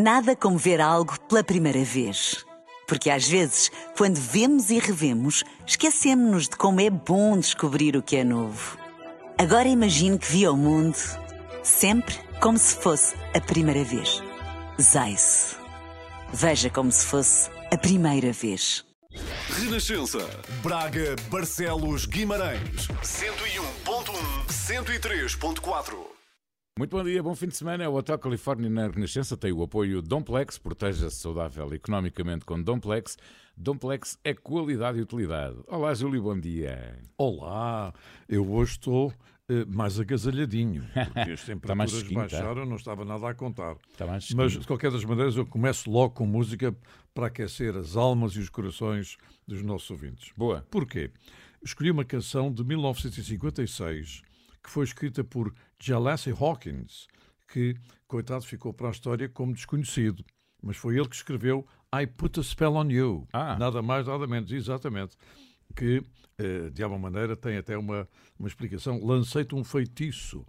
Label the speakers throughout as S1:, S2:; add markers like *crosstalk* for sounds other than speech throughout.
S1: Nada como ver algo pela primeira vez. Porque às vezes, quando vemos e revemos, esquecemos-nos de como é bom descobrir o que é novo. Agora imagine que viu o mundo sempre como se fosse a primeira vez. Zais. Veja como se fosse a primeira vez.
S2: Renascença. Braga, Barcelos, Guimarães. 101.1, 103.4.
S3: Muito bom dia, bom fim de semana. O Hotel Califórnia na Renascença tem o apoio Domplex, proteja-se saudável economicamente com Domplex. Domplex é qualidade e utilidade. Olá, Júlio, bom dia.
S4: Olá, eu hoje estou uh, mais agasalhadinho, porque as *laughs* temperaturas tá? baixaram, não estava nada a contar.
S3: Está mais
S4: Mas, de qualquer das maneiras, eu começo logo com música para aquecer as almas e os corações dos nossos ouvintes.
S3: Boa.
S4: Porquê? Escolhi uma canção de 1956 que foi escrita por Jalesse Hawkins, que, coitado, ficou para a história como desconhecido. Mas foi ele que escreveu I Put a Spell on You.
S3: Ah.
S4: Nada mais, nada menos, exatamente. Que, eh, de alguma maneira, tem até uma, uma explicação. Lancei-te um feitiço.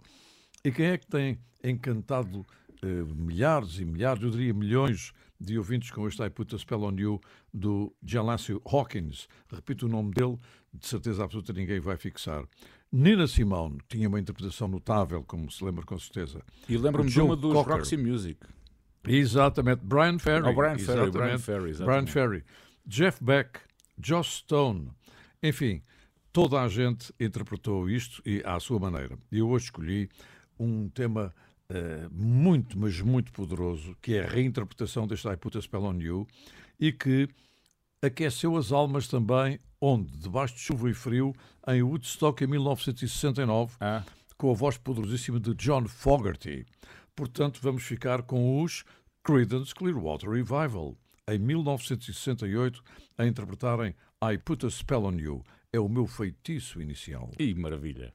S4: E quem é que tem encantado eh, milhares e milhares, eu diria milhões de ouvintes com este I Put a Spell on You do Jalesse Hawkins? Repito o nome dele, de certeza absoluta ninguém vai fixar. Nina Simone tinha uma interpretação notável, como se lembra com certeza.
S3: E lembro-me de uma dos Cocker. Roxy Music.
S4: Exatamente. Brian Ferry.
S3: Oh, Brian Ferry. Brian Ferry,
S4: Brian Ferry. Jeff Beck, Joss Stone. Enfim, toda a gente interpretou isto e à sua maneira. E eu hoje escolhi um tema uh, muito, mas muito poderoso, que é a reinterpretação deste I Put a Spell on You e que aqueceu as almas também onde, debaixo de chuva e frio, em Woodstock em 1969, ah. com a voz poderosíssima de John Fogerty. Portanto, vamos ficar com os Creedence Clearwater Revival, em 1968, a interpretarem I Put a Spell on You. É o meu feitiço inicial.
S3: E maravilha!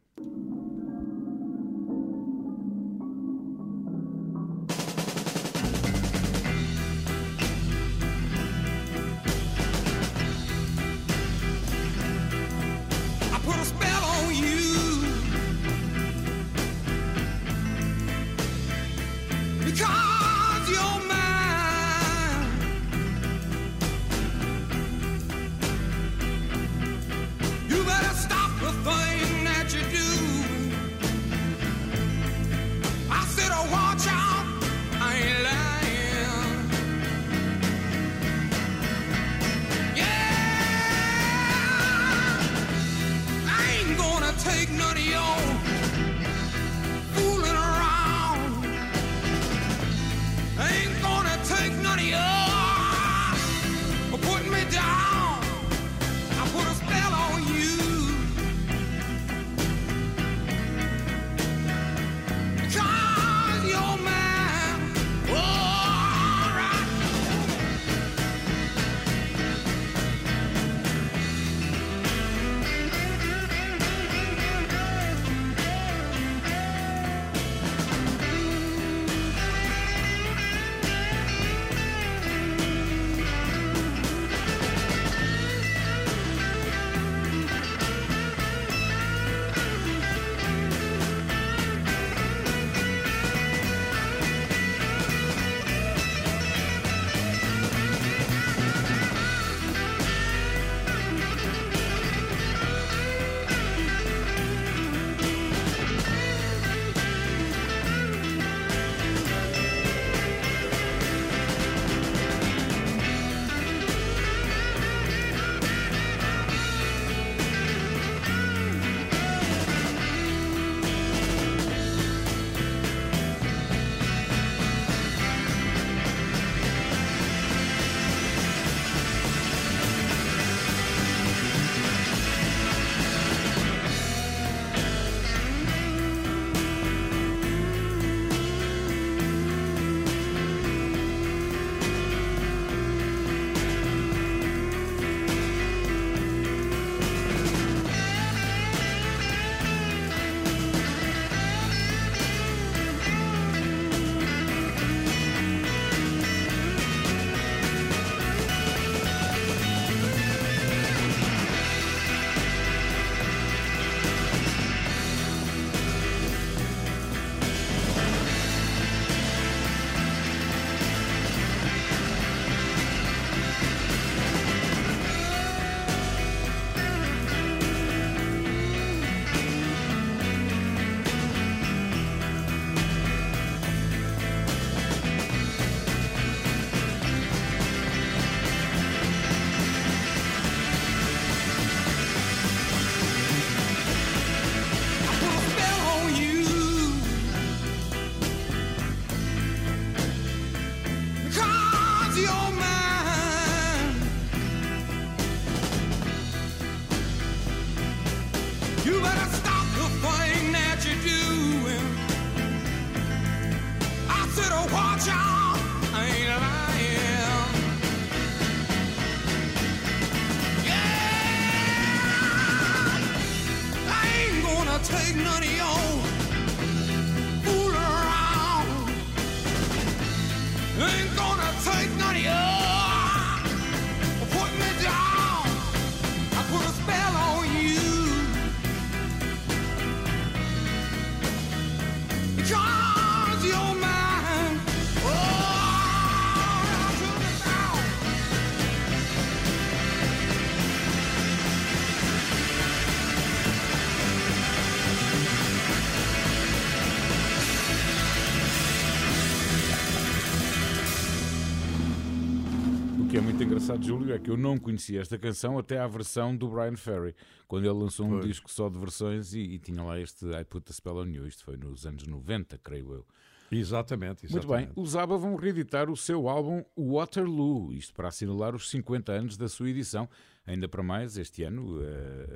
S3: Engraçado, Júlio, é que eu não conhecia esta canção até à versão do Brian Ferry, quando ele lançou um pois. disco só de versões e, e, tinha lá este I Put a Spell on You. Isto foi nos anos 90, creio eu.
S4: Exatamente, exatamente.
S3: Muito bem, os ABBA vão reeditar o seu álbum Waterloo, isto para assinalar os 50 anos da sua edição. Ainda para mais, este ano,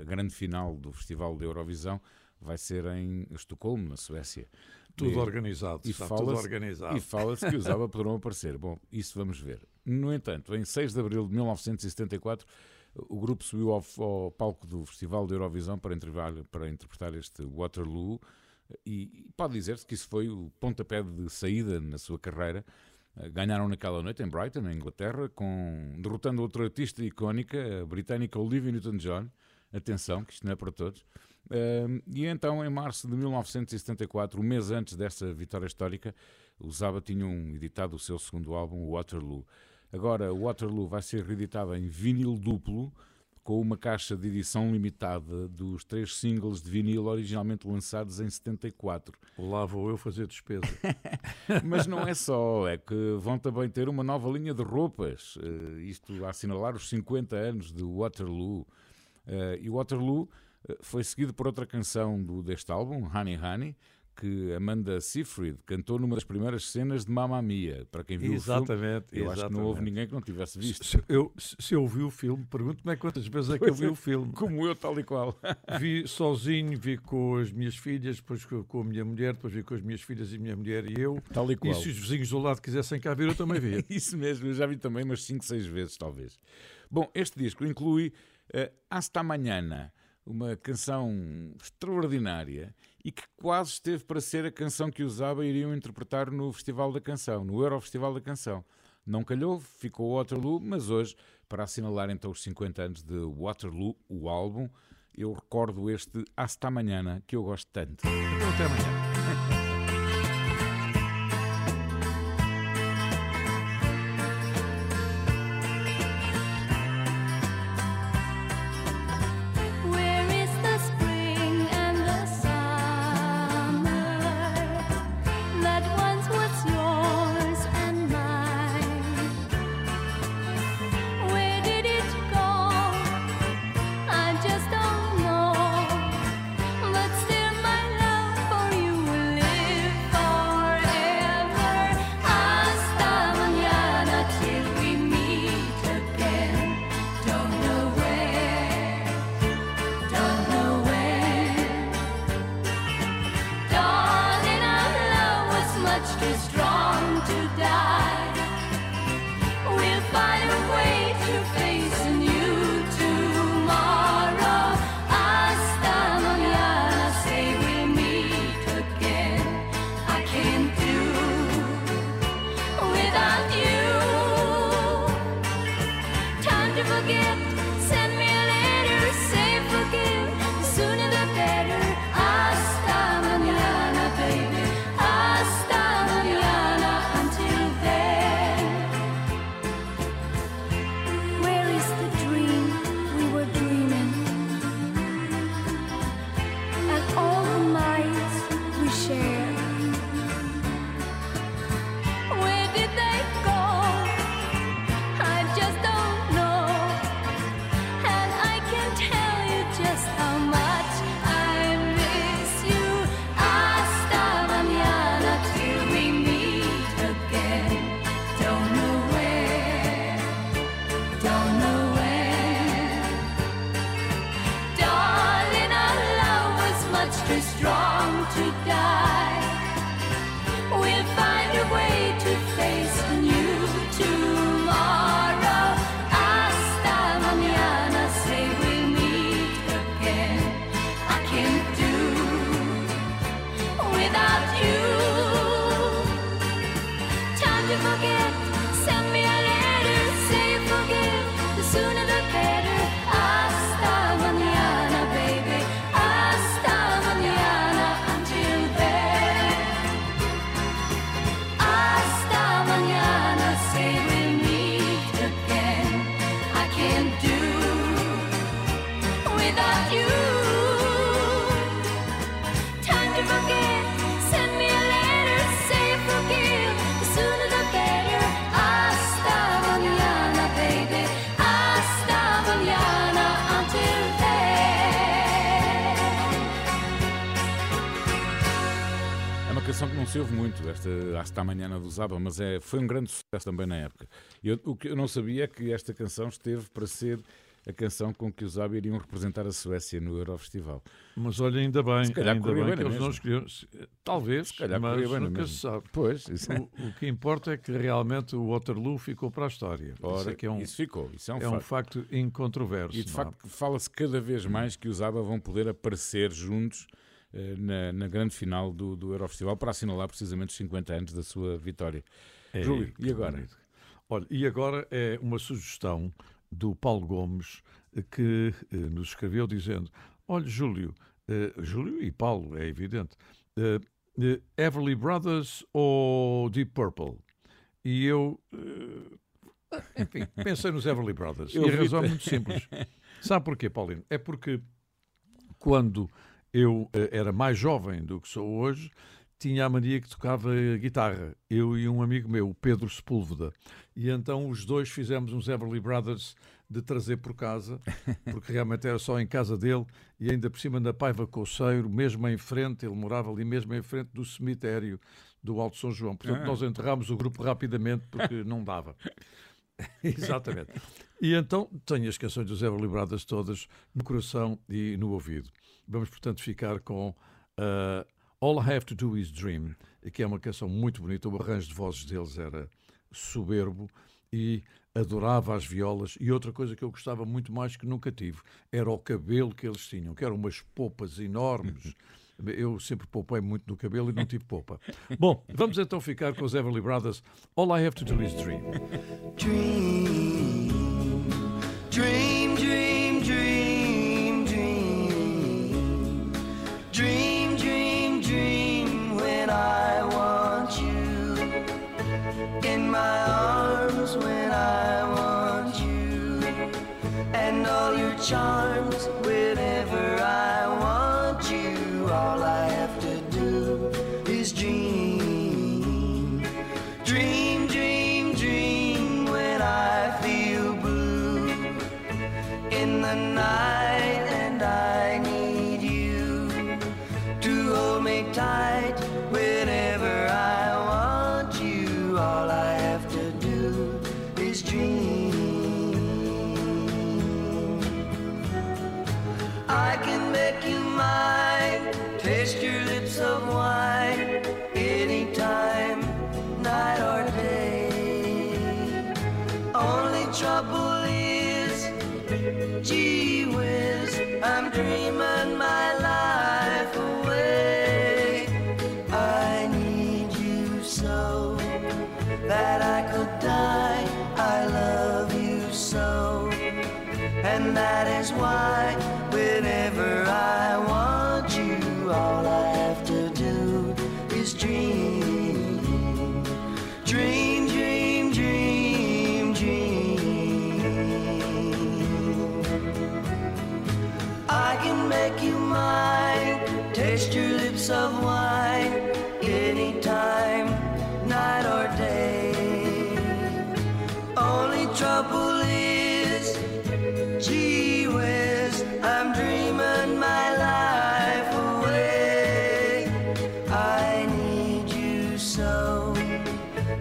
S3: a grande final do Festival da Eurovisão vai ser em Estocolmo, na Suécia.
S4: Tudo e, organizado, e está tudo organizado.
S3: E fala-se que os ABBA poderão aparecer. Bom, isso vamos ver. No entanto, em 6 de abril de 1974, o grupo subiu ao, ao palco do Festival de Eurovisão para, para interpretar este Waterloo e pode dizer-se que isso foi o pontapé de saída na sua carreira. Ganharam naquela noite em Brighton, na Inglaterra, com, derrotando outra artista icónica, a britânica Olivia Newton-John. Atenção, que isto não é para todos. e então, em março de 1974, um mês antes dessa vitória histórica, os ABBA tinham editado o seu segundo álbum, Waterloo. Agora, o Waterloo vai ser reeditado em vinil duplo, com uma caixa de edição limitada dos três singles de vinil originalmente lançados em 74.
S4: Lá vou eu fazer despesa. *laughs*
S3: Mas não é só, é que vão também ter uma nova linha de roupas, uh, isto a assinalar os 50 anos de Waterloo. Uh, e Waterloo uh, foi seguido por outra canção do, deste álbum, Honey Honey, que Amanda Seyfried cantou numa das primeiras cenas de Mamma Mia. Para quem viu
S4: exatamente,
S3: o filme, eu
S4: exatamente.
S3: acho que não houve ninguém que não tivesse visto.
S4: Se eu, se eu vi o filme, pergunto-me quantas vezes é que eu vi o filme.
S3: Como eu, tal e qual. *laughs*
S4: Vi sozinho, vi com as minhas filhas, depois com a minha mulher, depois vi com as minhas filhas e a minha mulher e eu.
S3: Tal e qual.
S4: E se os vizinhos do lado quisessem cá ver, eu também vi. *laughs*
S3: Isso mesmo, eu já vi também umas 5, 6 vezes, talvez. Bom, este disco inclui uh, Hasta Manhana, uma canção extraordinária e que quase esteve para ser a canção que usava e iriam interpretar no Festival da Canção, no Eurofestival da Canção. Não calhou, ficou Waterloo, mas hoje, para assinalar então os 50 anos de Waterloo, o álbum, eu recordo este Hasta Amanhã, que eu gosto tanto.
S4: Até amanhã.
S3: Esta Hasta Amanhã do Zaba, mas é, foi um grande sucesso também na época. Eu, o que eu não sabia é que esta canção esteve para ser a canção com que os ABBA iriam representar a Suécia no Eurofestival.
S5: Mas olha, ainda bem, se calhar ainda bem, bem que eles não escolheram. Talvez, se calhar mas bem nunca se sabe.
S3: Pois,
S5: é. o, o, que importa é que realmente o Waterloo ficou para a história.
S3: Ora, isso,
S5: é
S3: que é um, isso ficou, isso é um,
S5: é
S3: facto.
S5: um facto incontroverso.
S3: E de facto fala-se cada vez mais que os ABBA vão poder aparecer juntos na, na, grande final do, do Eurofestival para assinalar precisamente os 50 anos da sua vitória.
S5: É, Júlio, e agora? Bonito. Olha, e agora é uma sugestão do Paulo Gomes eh, que eh, nos escreveu dizendo: Olha, Júlio, eh, Júlio e Paulo, é evidente, eh, eh Everly Brothers ou Deep Purple? E eu, enfim, pensei nos Everly Brothers. Eu e a razão é muito simples. *laughs* Sabe porquê, Paulino? É porque quando eu uh, era mais jovem do que sou hoje, tinha a mania que tocava guitarra, eu e um amigo meu, o Pedro Sepúlveda. E então os dois fizemos uns Everly Brothers de trazer por casa, *laughs* porque realmente era só em casa dele e ainda por cima na Paiva Coceiro, mesmo em frente, ele morava ali mesmo em frente do cemitério do Alto São João. Portanto, ah. nós enterrámos o grupo rapidamente porque não dava. *laughs* Exatamente. E então tenho as canções dos Everly Brothers todas no coração e no ouvido. Vamos, portanto, ficar com uh, All I Have to Do Is Dream, que é uma canção muito bonita. O arranjo de vozes deles era soberbo e adorava as violas. E outra coisa que eu gostava muito mais que nunca tive era o cabelo que eles tinham, que eram umas popas enormes. *laughs* Eu sempre poupei muito no cabelo e não tive popa. Bom, vamos então ficar com os Everly Brothers. All I Have to Do Is. Dream, dream,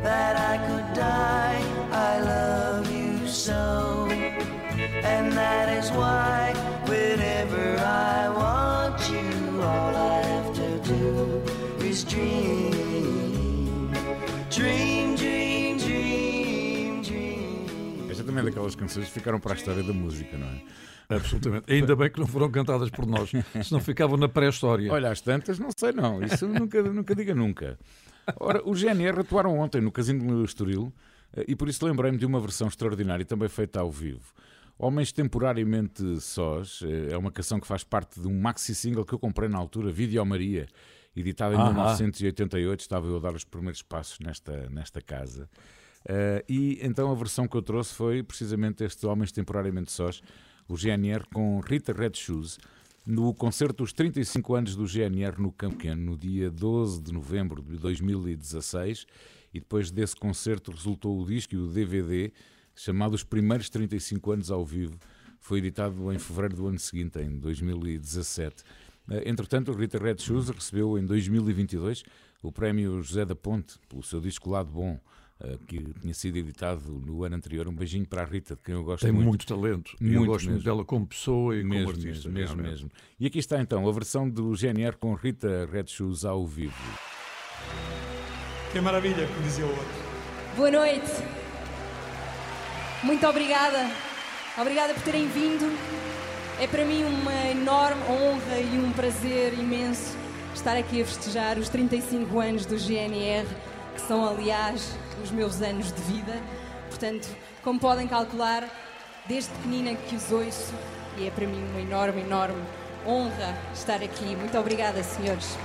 S5: that I could die. I love you so, and that is why whenever I want you, all I have to do is dream, dream, dream, dream, dream.
S3: Esta também é daquelas canções que ficaram para a história da música, não é?
S5: Absolutamente. Ainda bem que não foram cantadas por nós, senão ficavam na pré-história.
S3: Olha, às tantas, não sei não. Isso nunca, nunca diga nunca. Ora, os GNR atuaram ontem no Casino do Estoril eh, e por isso lembrei-me de uma versão extraordinária também feita ao vivo. Homens Temporariamente Sós eh, é uma canção que faz parte de um maxi-single que eu comprei na altura, Vídeo Maria, editado em ah 1988. Estava eu a dar os primeiros passos nesta, nesta casa. Uh, e então a versão que eu trouxe foi precisamente este Homens Temporariamente Sós, o GNR com Rita Red Shoes, no concerto dos 35 anos do GNR no Campo Pequeno, no dia 12 de novembro de 2016. E depois desse concerto resultou o disco e o DVD chamado Os Primeiros 35 Anos ao Vivo. Foi editado em fevereiro do ano seguinte, em 2017. Eh, entretanto, Rita Red Shoes recebeu em 2022 o prémio José da Ponte pelo seu disco Lado Bom, que tinha sido editado no ano anterior. Um beijinho para a Rita, de quem eu gosto
S4: Tem
S3: muito.
S4: Tem muito talento. Muito eu gosto mesmo. dela como pessoa e
S3: mesmo,
S4: como artista.
S3: Mesmo, mesmo, mesmo. E aqui está então a versão do GNR com Rita Red Shoes ao vivo.
S6: Que maravilha, como dizia o outro.
S7: Boa noite. Muito obrigada. Obrigada por terem vindo. É para mim uma enorme honra e um prazer imenso estar aqui a festejar os 35 anos do GNR, que são, aliás, os meus anos de vida. Portanto, como podem calcular, desde pequenina que os ouço e é para mim uma enorme, enorme honra estar aqui. Muito obrigada, senhores.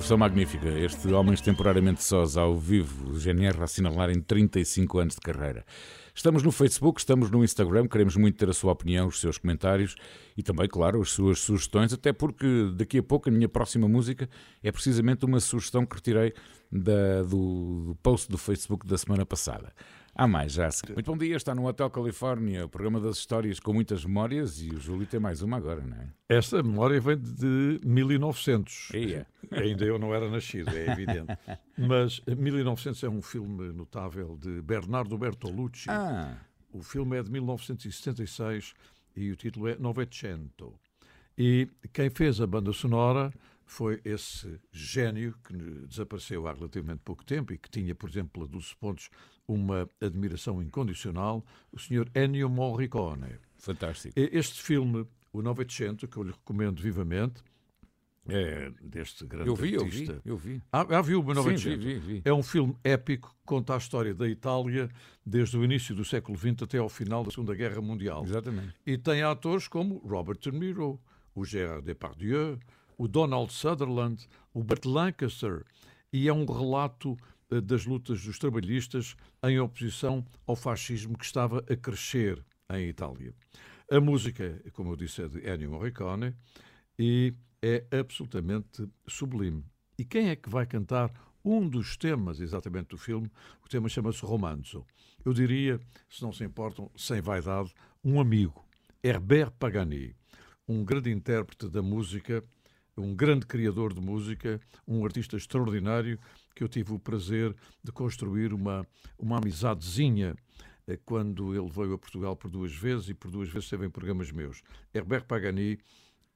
S3: Versão magnífica. Este Homens Temporariamente Sós ao vivo, o GNR a assinalar em 35 anos de carreira. Estamos no Facebook, estamos no Instagram, queremos muito ter a sua opinião, os seus comentários e também, claro, as suas sugestões, até porque daqui a pouco a minha próxima música é precisamente uma sugestão que retirei da, do, do post do Facebook da semana passada. Há mais, já. Muito bom dia, está no Hotel Califórnia, o programa das histórias com muitas memórias e o Júlio tem mais uma agora, não é?
S4: Esta memória vem de 1900.
S3: É. *laughs*
S4: Ainda eu não era nascido, é evidente. *laughs* Mas 1900 é um filme notável de Bernardo Bertolucci.
S3: Ah.
S4: O filme é de 1976 e o título é Novecento. E quem fez a banda sonora foi esse gênio que desapareceu há relativamente pouco tempo e que tinha, por exemplo, a 12 pontos, uma admiração incondicional, o Sr. Ennio Morricone.
S3: Fantástico.
S4: Este filme, o Novecento, que eu lhe recomendo vivamente, é deste grande eu vi,
S3: artista. Eu vi, eu vi.
S4: Ah, ah viu o
S3: Novecento? Sim, vi, vi, vi.
S4: É um filme épico que conta a história da Itália desde o início do século XX até ao final da Segunda Guerra Mundial.
S3: Exatamente.
S4: E tem atores como Robert De Niro, o Gérard Depardieu, o Donald Sutherland, o Burt Lancaster e é um relato das lutas dos trabalhistas em oposição ao fascismo que estava a crescer em Itália. A música, como eu disse, é de Ennio Morricone e é absolutamente sublime. E quem é que vai cantar um dos temas exatamente do filme? O tema chama-se Romanzo. Eu diria, se não se importam, sem vaidade, um amigo, Herbert Pagani, um grande intérprete da música, um grande criador de música, um artista extraordinário que eu tive o prazer de construir uma, uma amizadezinha eh, quando ele veio a Portugal por duas vezes e por duas vezes esteve em programas meus. Herbert Pagani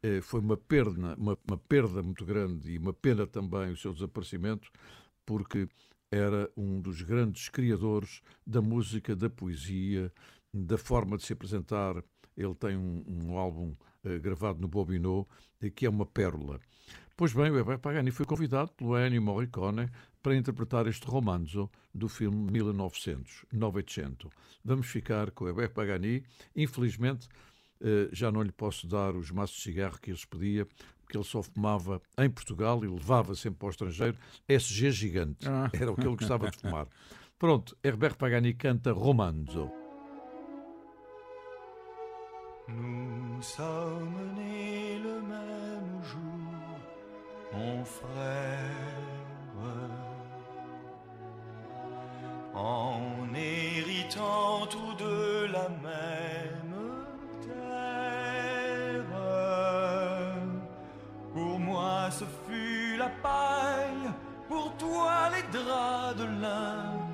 S4: eh, foi uma perda, uma, uma perda muito grande e uma pena também o seu desaparecimento, porque era um dos grandes criadores da música, da poesia, da forma de se apresentar. Ele tem um, um álbum uh, gravado no Bobinot, que é uma pérola. Pois bem, o Herbert Pagani foi convidado pelo Ennio Morricone para interpretar este romanzo do filme 1900, 900. Vamos ficar com o Herbert Pagani. Infelizmente, uh, já não lhe posso dar os maços de cigarro que eles pedia, porque ele só fumava em Portugal e levava sempre para o estrangeiro SG gigante. Ah. Era o que ele gostava de fumar. Pronto, Herbert Pagani canta Romanzo.
S6: Nous sommes nés mon frère, en héritant tous de la même terre. Pour moi, ce fut la paille, pour toi, les draps de lin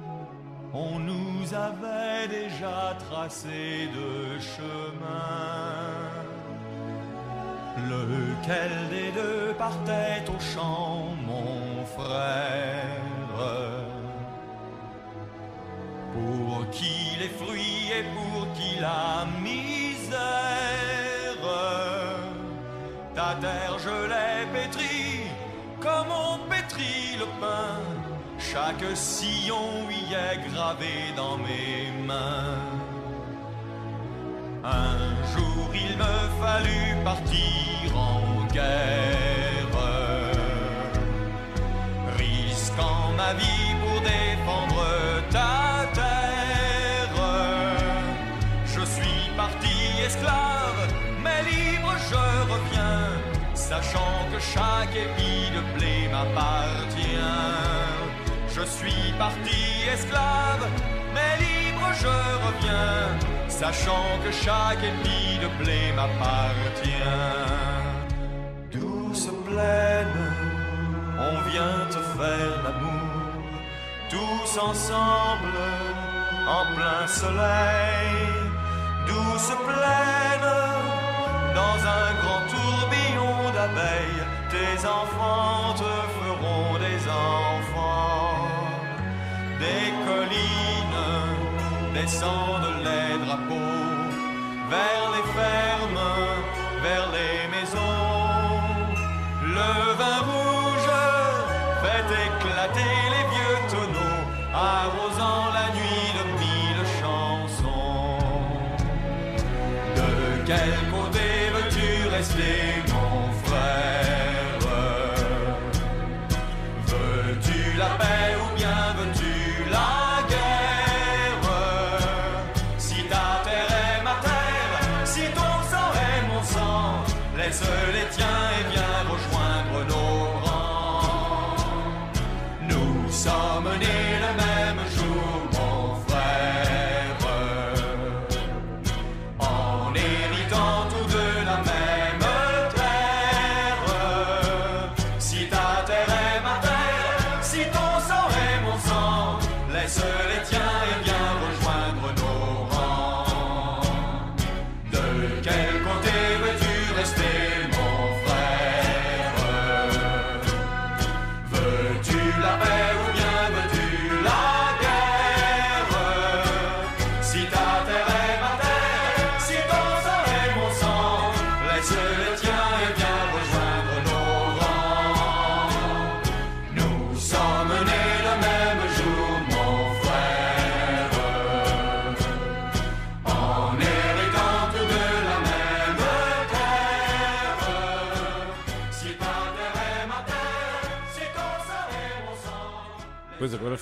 S6: on nous avait déjà tracé de chemin. Lequel des deux partait au champ, mon frère? Pour qui les fruits et pour qui la misère? Ta terre je l'ai pétrie comme on pétrit le pain. Chaque sillon y est gravé dans mes mains. Un jour il me fallut partir en guerre, risquant ma vie pour défendre ta terre. Je suis parti esclave, mais libre je reviens, sachant que chaque épi de blé m'appartient. Je suis parti esclave, mais libre je reviens, sachant que chaque épi de blé m'appartient. Douce plaine, on vient te faire l'amour, tous ensemble, en plein soleil. Douce plaine, dans un grand tourbillon d'abeilles, tes enfants te feront des enfants des collines descendent les drapeaux vers les fermes, vers les maisons. Le vin rouge fait éclater les vieux tonneaux, arrosant la nuit de mille chansons. De quel côté veux-tu rester, mon frère? Veux-tu la paix?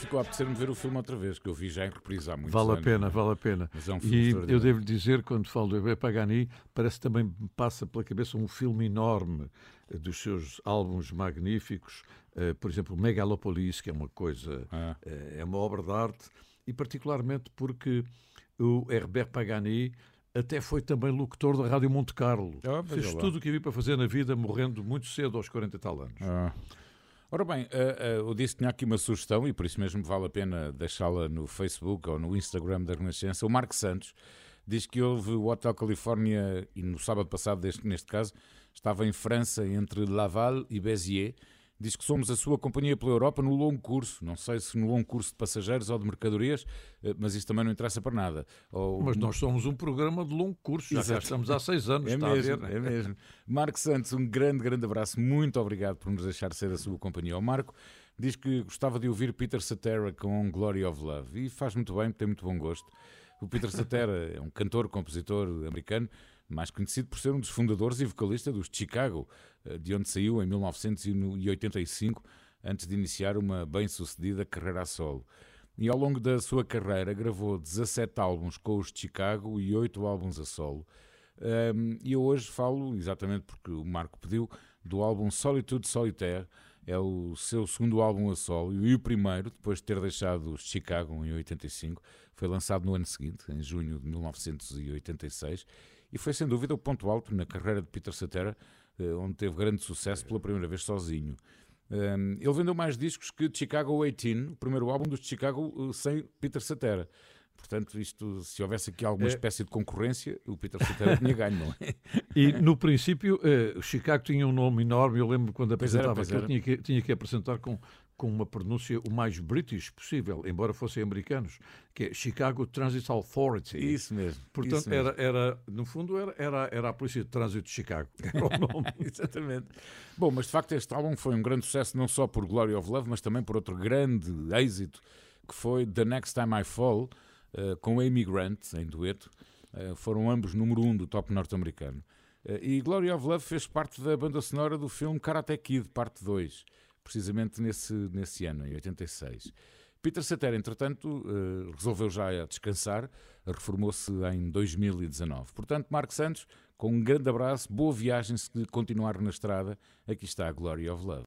S3: Ficou a apetecer-me ver o filme outra vez, que eu vi já em reprise há muito
S4: Vale
S3: anos.
S4: a pena, vale a pena.
S3: Mas é um filme
S4: e eu devo dizer, quando falo do Hervé Pagani, parece que também me passa pela cabeça um filme enorme dos seus álbuns magníficos, eh, por exemplo, Megalopolis, que é uma coisa,
S3: Ah.
S4: eh, é uma obra de arte, e particularmente porque o Herbert Pagani até foi também locutor da Rádio Monte Carlo.
S3: Ah,
S4: Fez tudo o que havia para fazer na vida, morrendo muito cedo, aos 40 e tal anos.
S3: Ah. Ora bem, eu disse que tinha aqui uma sugestão e por isso mesmo vale a pena deixá-la no Facebook ou no Instagram da Renascença. O Marco Santos diz que houve o Hotel Califórnia e no sábado passado, neste caso, estava em França entre Laval e Béziers. Diz que somos a sua companhia pela Europa no longo curso. Não sei se no longo curso de passageiros ou de mercadorias, eh, mas isso também não interessa para nada. Ou-
S4: Mas nós somos um programa de longo curso, já
S3: Exato.
S4: estamos há seis anos,
S3: É
S4: está
S3: mesmo,
S4: a ver? né?
S3: é mesmo. Marco Santos, um grande, grande abraço. Muito obrigado por nos deixar ser a sua companhia. O Marco diz que gostava de ouvir Peter Cetera com Glory of Love e faz muito bem, tem muito bom gosto. O Peter Cetera *laughs* é um cantor, compositor americano, mais conhecido por ser um dos fundadores e vocalista dos Chicago, eh, de onde saiu em 1985, antes de iniciar uma bem-sucedida carreira a solo. E ao longo da sua carreira gravou 17 álbuns com os Chicago e 8 álbuns a solo. Um, e eu hoje falo, exatamente porque o Marco pediu, do álbum Solitude Solitaire. É o seu segundo álbum a solo e o primeiro, depois de ter deixado os Chicago em 85. Foi lançado no ano seguinte, em junho de 1986. E foi sem dúvida o ponto alto na carreira de Peter Cetera, eh, onde teve grande sucesso pela primeira vez sozinho. Um, ele vendeu mais discos que Chicago 18, o primeiro álbum dos Chicago eh, sem Peter Cetera. Portanto, isto, se houvesse aqui alguma
S4: É.
S3: espécie de concorrência, o Peter Cetera tinha ganho, não é? *laughs*
S4: E no princípio, eh, o Chicago tinha um nome enorme. Eu lembro quando
S3: Pois era,
S4: apresentava
S3: pois
S4: que eu
S3: era.
S4: tinha que, tinha que apresentar com, com uma pronúncia o mais british possível, embora fossem americanos, que é Chicago Transit Authority.
S3: Isso mesmo.
S4: Portanto,
S3: isso mesmo.
S4: era, era, no fundo, era, era, era a Polícia de Trânsito de Chicago. Era *laughs* o nome.
S3: Exatamente. Bom, mas de facto este álbum foi um grande sucesso não só por Glory of Love, mas também por outro grande êxito que foi The Next Time I Fall, eh, com Amy Grant em dueto. Eh, foram ambos número um do top norte-americano. Eh, e Glory of Love fez parte da banda sonora do filme Karate Kid, parte 2, precisamente nesse, nesse ano, em 86. Peter Cetera, entretanto, eh, resolveu já descansar, reformou-se em 2019. Portanto, Marco Santos, com um grande abraço, boa viagem se continuar na estrada. Aqui está a Glory of Love.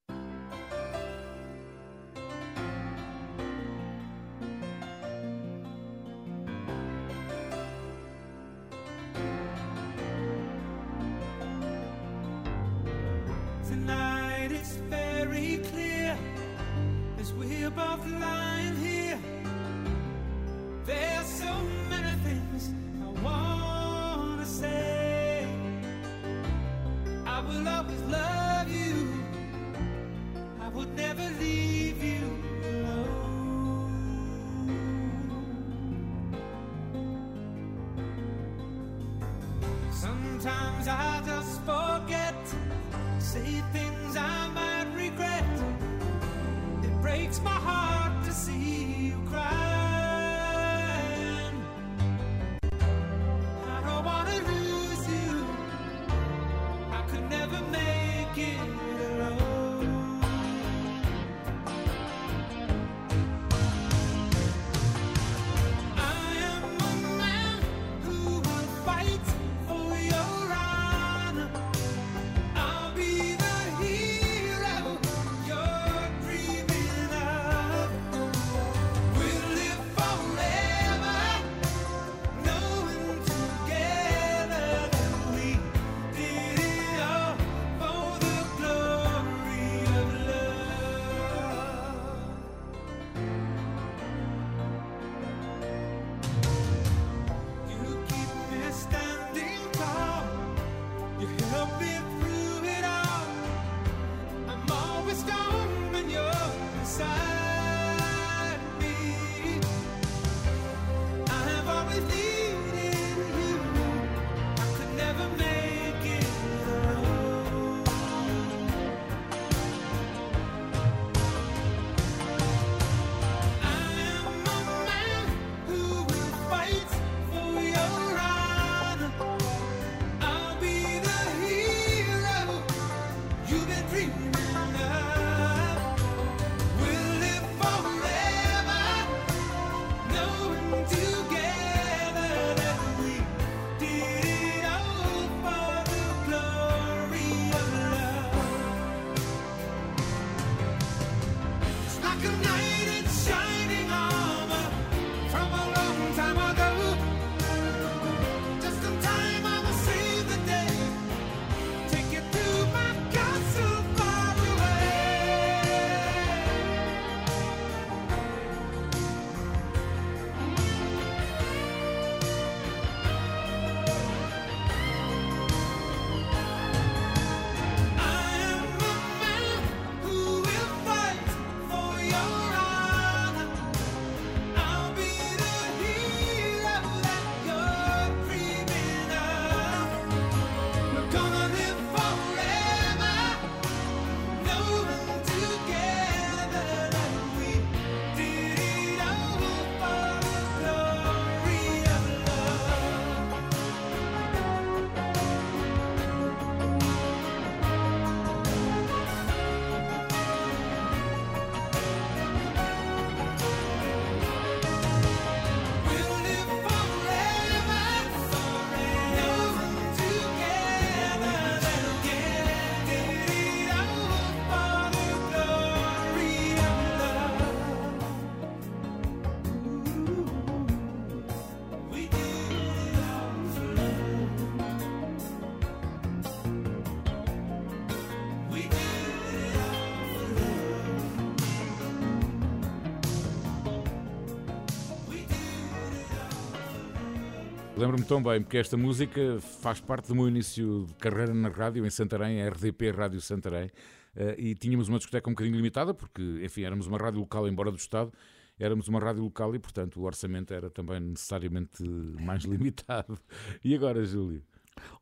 S3: Lembro-me tão bem, porque esta música faz parte do meu início de carreira na rádio, em Santarém, a RDP Rádio Santarém, eh, e tínhamos uma discoteca um bocadinho limitada, porque, enfim, éramos uma rádio local, embora do Estado, éramos uma rádio local e, portanto, o orçamento era também necessariamente mais *laughs* limitado. E agora, Júlio?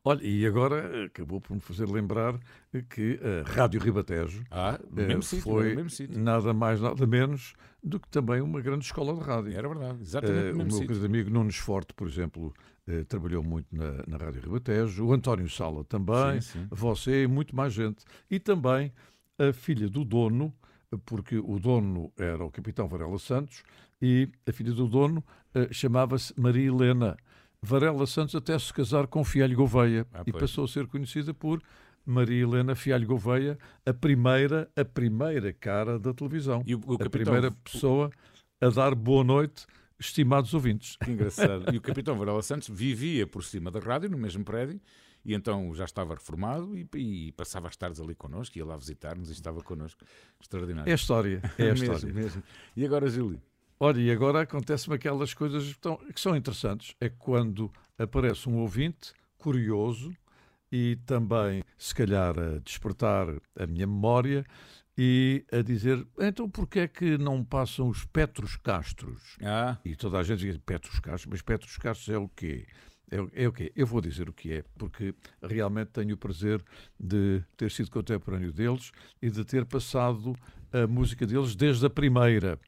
S4: Olha, e agora acabou por me fazer lembrar que a Rádio Ribatejo
S3: Ah,
S4: eh,
S3: mesmo sítio,
S4: foi
S3: mesmo
S4: nada mais, nada menos do que também uma grande escola de rádio.
S3: Era verdade, exatamente
S4: Eh,
S3: o
S4: meu querido amigo Nunes Forte, por exemplo, eh, trabalhou muito na, na Rádio Ribatejo, o António Sala também,
S3: Sim, sim.
S4: você e muito mais gente. E também a filha do dono, porque o dono era o capitão Varela Santos e a filha do dono eh, chamava-se Maria Helena. Varela Santos até se casar com Fialho Gouveia
S3: Ah,
S4: e passou a ser conhecida por Maria Helena Fialho Gouveia, a primeira, a primeira cara da televisão.
S3: E o- o
S4: a
S3: capitão-
S4: primeira pessoa a dar boa noite, estimados ouvintes.
S3: Que engraçado. E o capitão Varela Santos vivia por cima da rádio, no mesmo prédio, e então já estava reformado e, e passava as tardes ali connosco, ia lá visitar-nos e estava connosco. Extraordinário.
S4: É a história, é a *laughs*
S3: mesmo,
S4: história.
S3: mesmo. E agora, Júlio?
S4: Olha, e agora acontecem-me aquelas coisas que são interessantes. É quando aparece um ouvinte curioso e também, se calhar, a despertar a minha memória e a dizer: então porquê é que não passam os Petros Castros?
S3: Ah,
S4: E toda a gente diz Petros Castros, mas Petros Castros é o quê? É, o- é o quê? Eu vou dizer o que é, porque realmente tenho o prazer de ter sido contemporâneo deles e de ter passado a música deles desde a primeira.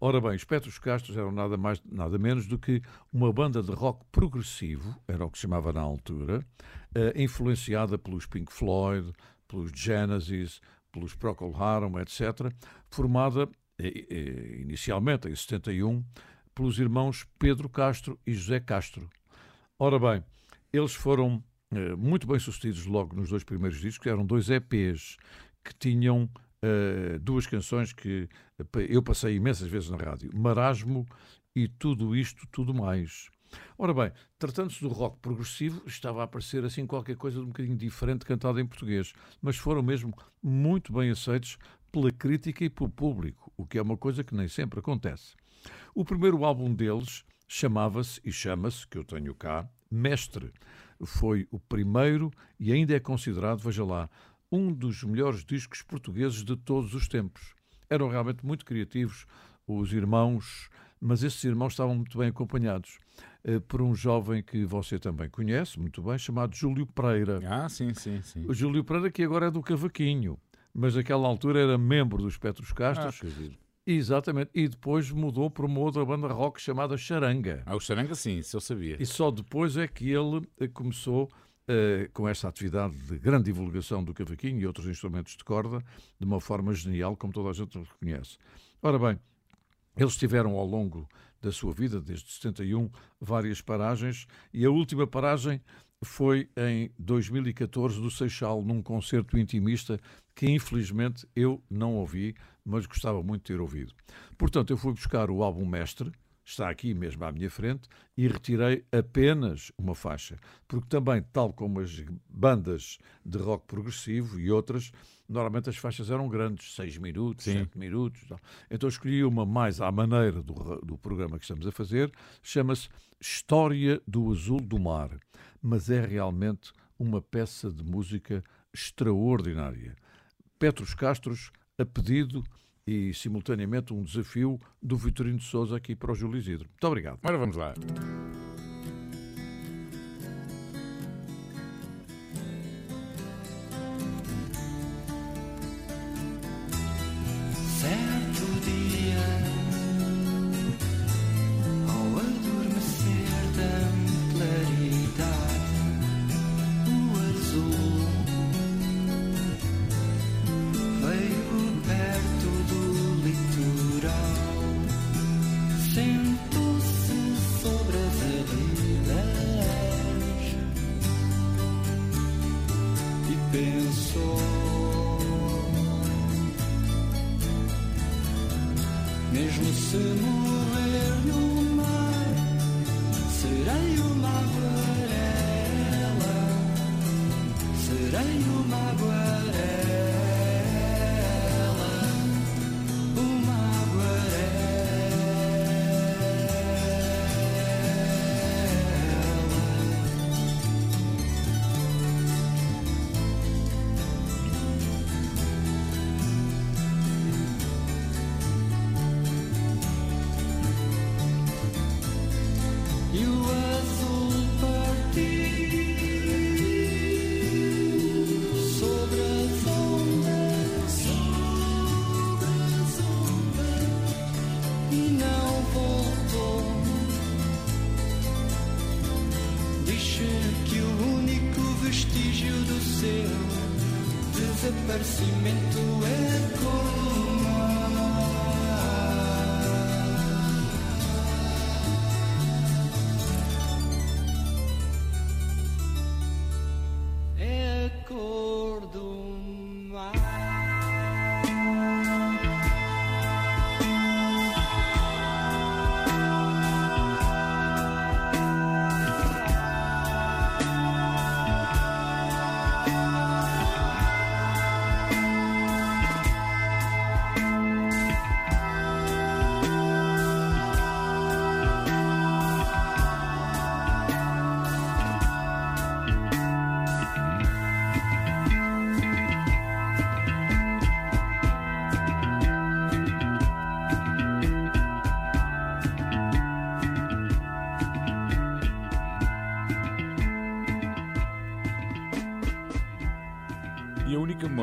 S4: Ora bem, os Petros Castros eram nada mais, nada menos do que uma banda de rock progressivo, era o que se chamava na altura, eh, influenciada pelos Pink Floyd, pelos Genesis, pelos Procol Harum, etc., formada eh, eh, inicialmente em 71 pelos irmãos Pedro Castro e José Castro. Ora bem, eles foram eh, muito bem sucedidos logo nos dois primeiros discos, que eram dois EPs que tinham duas canções que eu passei imensas vezes na rádio: Marasmo e Tudo Isto, Tudo Mais. Ora bem, tratando-se do rock progressivo, estava a aparecer assim qualquer coisa de um bocadinho diferente cantado em português, mas foram mesmo muito bem aceitos pela crítica e pelo público, o que é uma coisa que nem sempre acontece. O primeiro álbum deles chamava-se, e chama-se, que eu tenho cá, Mestre. Foi o primeiro e ainda é considerado, veja lá, um dos melhores discos portugueses de todos os tempos. Eram realmente muito criativos os irmãos, mas esses irmãos estavam muito bem acompanhados eh, por um jovem que você também conhece muito bem, chamado Júlio Pereira.
S3: ah, sim, sim, sim.
S4: O Júlio Pereira, que agora é do Cavaquinho, mas naquela altura era membro dos Petros
S3: Ah,
S4: Castros.
S3: giro.
S4: Exatamente, e depois mudou para uma outra banda rock chamada Charanga.
S3: Ah, o Charanga, sim, isso eu sabia.
S4: E só depois é que ele eh, começou eh, com esta atividade de grande divulgação do cavaquinho e outros instrumentos de corda, de uma forma genial, como toda a gente reconhece. Ora bem, eles tiveram ao longo da sua vida, desde 71, várias paragens, e a última paragem foi em 2014 do Seixal, num concerto intimista que infelizmente eu não ouvi, mas gostava muito de ter ouvido. Portanto, eu fui buscar o álbum Mestre, está aqui mesmo à minha frente, e retirei apenas uma faixa, porque também, tal como as bandas de rock progressivo e outras, normalmente as faixas eram grandes, 6 minutos, 7 minutos. tal. Então escolhi uma mais à maneira do, do programa que estamos a fazer, chama-se História do Azul do Mar, mas é realmente uma peça de música extraordinária. Petros Castros, a pedido e simultaneamente um desafio do Vitorino de Souza aqui para o Júlio Isidro. Muito obrigado.
S3: Ora, vamos lá.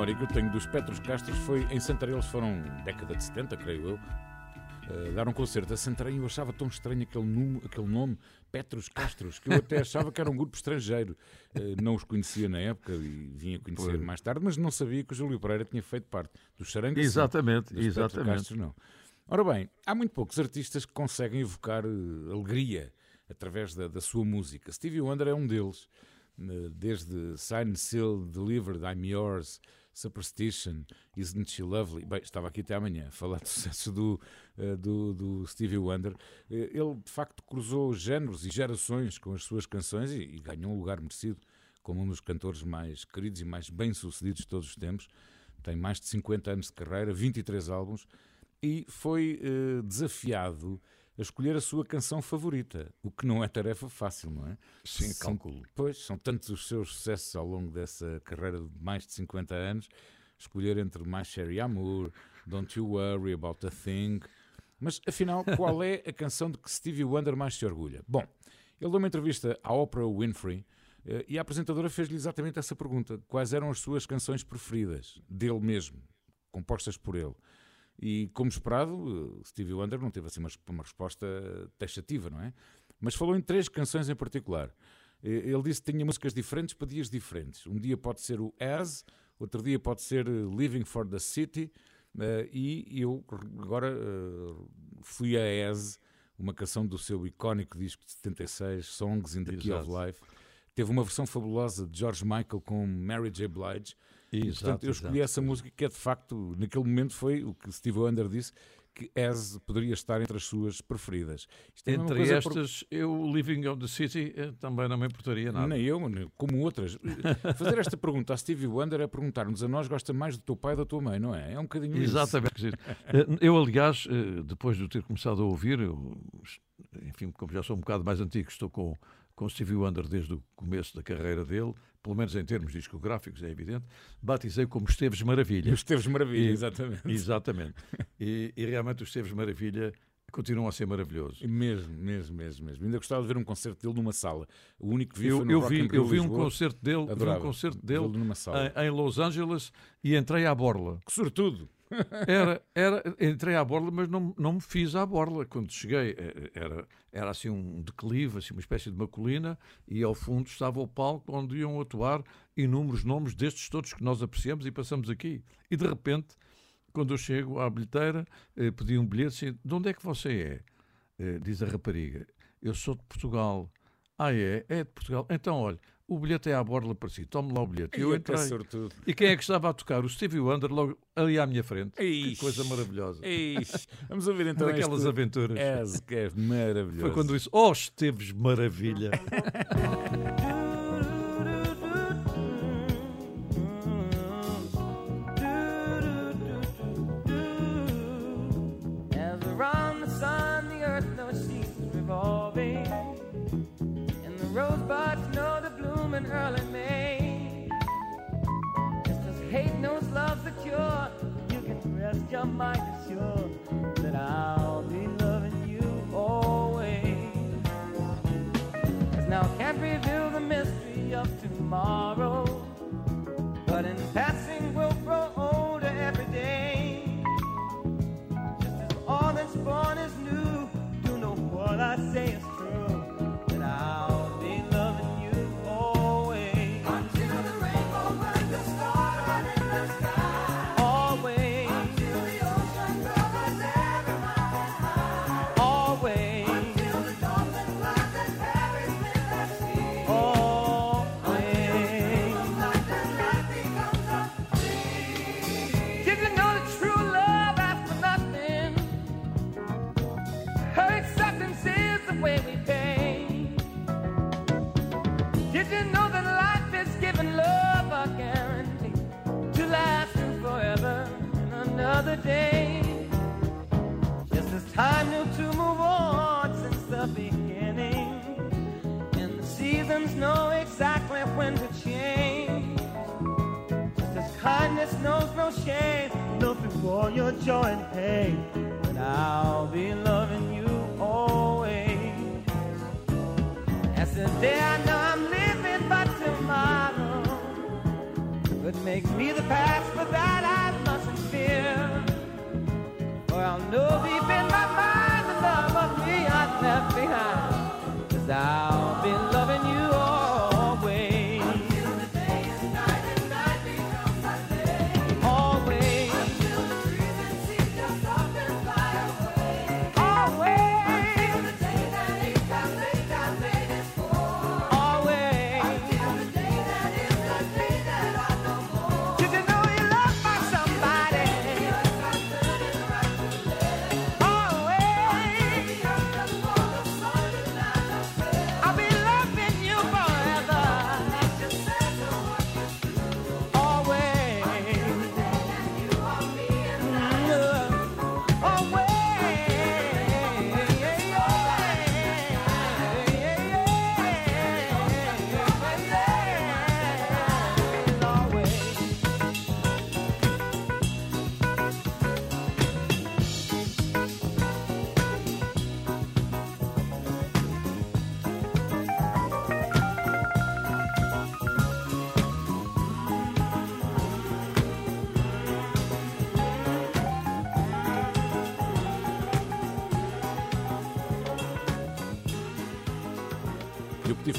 S3: Memória que eu tenho dos Petros Castros foi em Santarém, eles foram década de 70, creio eu. eh, dar um concerto a Santarém e eu achava tão estranho aquele, nome, aquele nome, Petros Castros, que eu até achava que era um grupo estrangeiro. Eh, não os conhecia na época e vim a conhecer mais tarde, mas não sabia que o Júlio Pereira tinha feito parte dos Charangas. sim.
S4: Exatamente,
S3: Petros
S4: exatamente.
S3: Castros, não. Ora bem, há muito poucos artistas que conseguem evocar eh, alegria através da, da sua música. Stevie Wonder é um deles. Desde Sign, Seal, Delivered, I'm Yours, Superstition, Isn't She Lovely? Bem, estava aqui até amanhã a falar do *laughs* sucesso do, eh, do, do Stevie Wonder. Eh, Ele, de facto, cruzou géneros e gerações com as suas canções e, e ganhou um lugar merecido como um dos cantores mais queridos e mais bem-sucedidos de todos os tempos. Tem mais de 50 anos de carreira, 23 álbuns e foi eh, desafiado a escolher a sua canção favorita, o que não é tarefa fácil, não é?
S4: Sim,
S3: São-
S4: calculo.
S3: Pois, são tantos os seus sucessos ao longo dessa carreira de mais de 50 anos, escolher entre My Sherry Amour, Don't You Worry About a Thing. Mas afinal, qual é a canção de que Stevie Wonder mais se orgulha? Bom, ele deu uma entrevista à Oprah Winfrey eh, e a apresentadora fez-lhe exatamente essa pergunta: quais eram as suas canções preferidas, dele mesmo, compostas por ele? E, como esperado, Stevie Wonder não teve assim uma, uma resposta taxativa, não é? Mas falou em três canções em particular. Ele disse que tinha músicas diferentes para dias diferentes. Um dia pode ser o As, outro dia pode ser eh, Living for the City, eh, e eu agora eh, fui a As, uma canção do seu icónico disco de 76, Songs in the Key of. Life. Teve uma versão fabulosa de George Michael com Mary J. Blige. E,
S4: Exato,
S3: portanto, eu escolhi
S4: exato.
S3: essa música que é de facto, naquele momento foi o que Steve Wonder disse, que As poderia estar entre as suas preferidas. Isto é
S4: Entre
S3: coisa por-
S4: estas, eu, Living on the City, eh, também não me importaria nada.
S3: Nem eu, como outras. *laughs* Fazer esta pergunta a Stevie Wonder é perguntar-nos a nós gosta mais do teu pai ou da tua mãe, não é? É um bocadinho isso.
S4: Exatamente. quer dizer, eh, Eu, aliás, eh, depois de ter começado a ouvir, eu, enfim, como já sou um bocado mais antigo, estou com, com Stevie Wonder desde o começo da carreira dele, pelo menos em termos discográficos, é evidente, batizei como Esteves Maravilha.
S3: os Teves Maravilha,
S4: E-
S3: exatamente.
S4: Exatamente. E, e realmente os Esteves Maravilha continuam a ser maravilhosos.
S3: E Mesmo, mesmo, mesmo, mesmo. Ainda gostava de ver um concerto dele numa sala. O único que vi
S4: Eu,
S3: foi no
S4: eu vi, eu vi um concerto dele, vi um concerto dele
S3: numa sala.
S4: em, em Los Angeles e entrei à borla.
S3: Que sortudo!
S4: Era, era, entrei à borla, mas não, não me fiz à borla. Quando cheguei, eh, era, era assim um declive, assim uma espécie de uma colina, e ao fundo estava o palco onde iam atuar inúmeros nomes destes todos que nós apreciamos e passamos aqui. E de repente, quando eu chego à bilheteira, eh, pedi um bilhete assim, de onde é que você é? Eh, diz a rapariga, eu sou de Portugal. Ah, é? É de Portugal. Então, olha, o bilhete é à borla para si, tome lá o bilhete. E eu
S3: que
S4: entrei.
S3: sortudo.
S4: E quem é que estava a tocar? O Stevie Wonder, logo ali à minha frente. Que
S3: Ixi.
S4: coisa maravilhosa.
S3: Ixi. Vamos ouvir então
S4: Daquelas
S3: este
S4: aventuras.
S3: As, que é maravilhoso.
S4: Foi quando disse, oh, Esteves, maravilha. *laughs*
S8: your mind assured that I'll be loving you always. Cause now I can't reveal the mystery of tomorrow.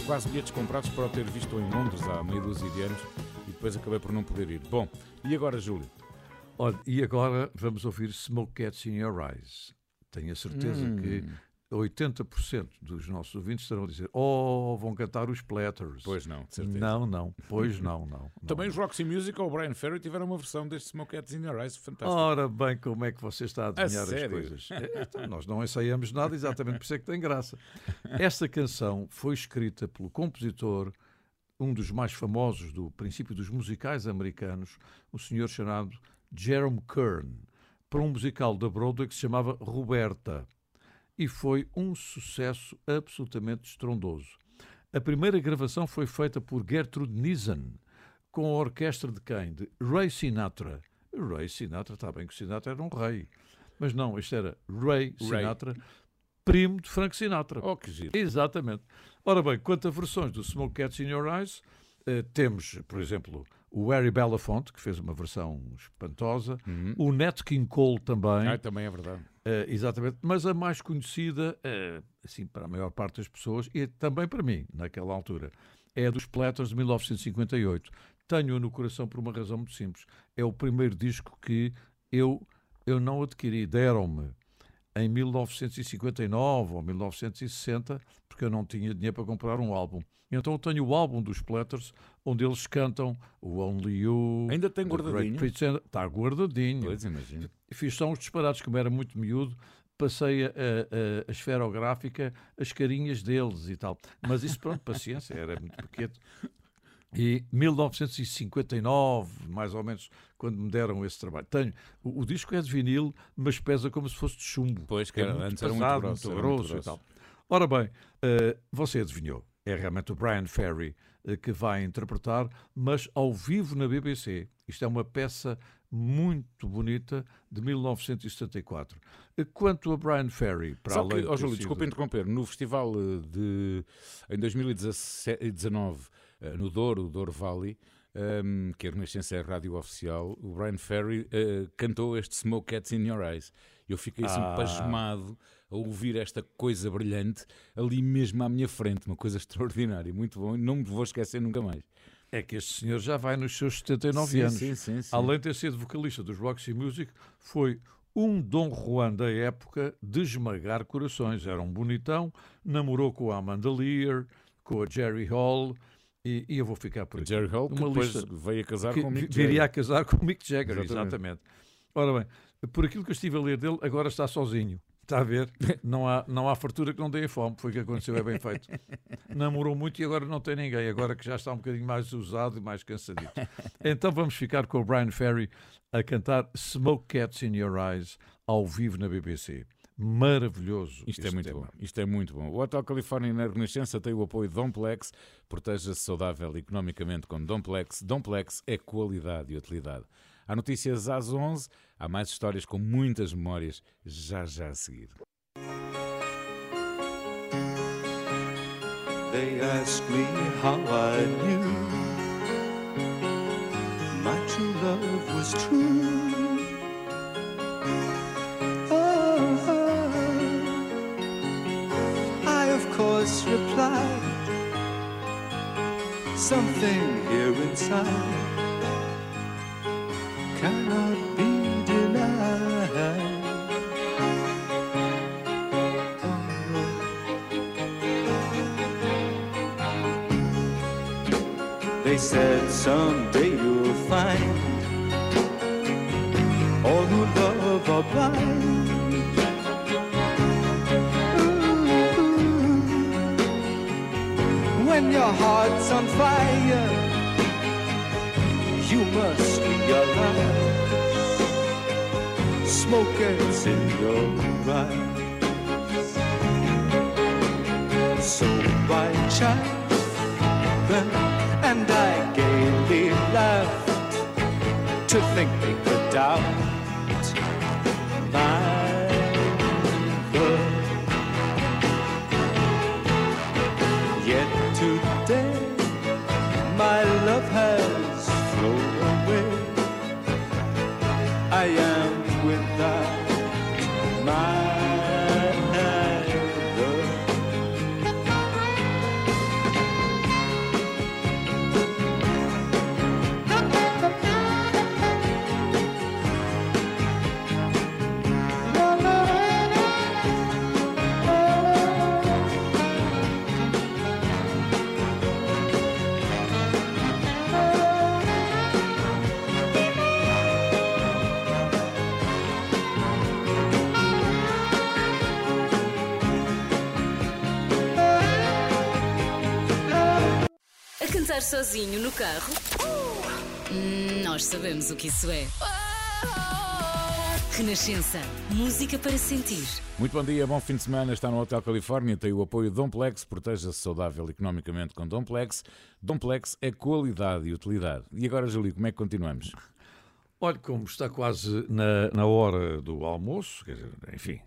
S3: Quase bilhetes comprados para o ter visto em Londres há meia dúzia de anos e depois acabei por não poder ir. Bom, e agora, Júlio?
S4: Olha, e agora vamos ouvir Smoke Gets in Your Eyes. Tenho a certeza
S3: Hum.
S4: que 80% dos nossos ouvintes estarão a dizer Oh, vão cantar os Platters.
S3: Pois não, de certeza.
S4: Não, não. Pois não, não. não.
S3: Também os Roxy Music ou o Brian Ferry tiveram uma versão deste Smoke Cats in Your Eyes fantástico.
S4: Ora bem, como é que você está a adivinhar as
S3: sério?
S4: coisas? É, então, nós não ensaiamos nada, exatamente por isso é que tem graça. Esta canção foi escrita pelo compositor, um dos mais famosos do princípio dos musicais americanos, um senhor chamado Jerome Kern, para um musical da Broadway que se chamava Roberta. E foi um sucesso absolutamente estrondoso. A primeira gravação foi feita por Gertrude Nissen, com a orquestra de quem? De Ray Sinatra. Ray Sinatra, está bem que o Sinatra era um rei. Mas não, este era Ray Sinatra, primo de Frank Sinatra.
S3: Oh, que giro.
S4: Exatamente. Ora bem, quanto a versões do Smoke Cats in Your Eyes, eh, temos, por exemplo, o Harry Belafonte, que fez uma versão espantosa, o Nat King Cole também,
S3: Ah, também é verdade.
S4: Eh, exatamente, mas a mais conhecida, eh, assim, para a maior parte das pessoas, e também para mim, naquela altura, é a dos Platters de 1958. Tenho-a no coração por uma razão muito simples. É o primeiro disco que eu, eu não adquiri, deram-me em 1959 ou 1960, porque eu não tinha dinheiro para comprar um álbum. Então eu tenho o álbum dos Platters, onde eles cantam o Only You.
S3: Ainda tem guardadinho?
S4: Está guardadinho.
S3: Pois, imagino.
S4: Fiz só uns disparados, como era muito miúdo, passei a, a, a esferográfica, as carinhas deles e tal. Mas isso, pronto, paciência, era muito pequeno. *laughs* E 1959, mais ou menos, quando me deram esse trabalho. Tenho, o, o disco é de vinil, mas pesa como se fosse de chumbo.
S3: Pois, que
S4: é
S3: era- antes era muito
S4: pesado,
S3: grosso,
S4: muito
S3: era muito
S4: grosso e
S3: grosso.
S4: tal. Ora bem, eh, você adivinhou. É realmente o Brian Ferry eh, que vai interpretar, mas ao vivo na BBC. Isto é uma peça muito bonita de 1974. Eh, Quanto a Brian Ferry, para
S3: Só
S4: além
S3: que, oh, Júlio,
S4: sido-
S3: desculpa interromper, no festival de em 2019, eh, no Douro, Douro Valley, ehm, que a Renascença é a rádio oficial, o Brian Ferry eh, cantou este Smoke Cats in Your Eyes. Eu fiquei assim
S4: Ah.
S3: pasmado a ouvir esta coisa brilhante ali mesmo à minha frente, uma coisa extraordinária, muito bom, e não me vou esquecer nunca mais.
S4: É que este senhor já vai nos seus 79
S3: Sim,
S4: anos.
S3: sim, sim, sim.
S4: Além de ter sido vocalista dos Roxy Music, foi um Dom Juan da época de esmagar corações. Era um bonitão, namorou com a Amanda Lear, com a Jerry Hall, e, e eu vou ficar por aqui.
S3: Jerry Hall, que
S4: Uma
S3: depois
S4: lista
S3: veio a casar
S4: que
S3: com o Mick
S4: viria
S3: Jagger.
S4: a casar com o Mick Jagger,
S3: Exatamente.
S4: exatamente. Ora bem, por aquilo que eu estive a ler dele, agora está sozinho. Está a ver? *laughs* Não há, não há fartura que não dê fome, foi o que aconteceu, é bem feito. Namorou muito e agora não tem ninguém, agora que já está um bocadinho mais usado e mais cansadito. Então vamos ficar com o Brian Ferry a cantar Smoke Cats in Your Eyes ao vivo na BBC. Maravilhoso.
S3: Isto é muito
S4: tema.
S3: bom. Isto é muito bom. O Hotel Califórnia na Renascença tem o apoio de Domplex. Proteja-se saudável economicamente com Domplex. Domplex é qualidade e utilidade. Há notícias às 11. Há mais histórias com muitas memórias já já a seguir.
S9: They ask me how I knew my true love was true. Something here inside cannot be denied. They said someday smoke is in your eyes. So I chimed and I gaily laughed to think they could doubt
S10: sozinho no carro? Hum, Nós sabemos o que isso é. Renascença. Música para sentir.
S3: Muito bom dia, bom fim de semana. Está no Hotel Califórnia, tem o apoio de Domplex. Proteja-se saudável economicamente com Domplex. Domplex é qualidade e utilidade. E agora, Júlio, como é que continuamos?
S4: Olha, como está quase na, na hora do almoço, quer dizer, enfim,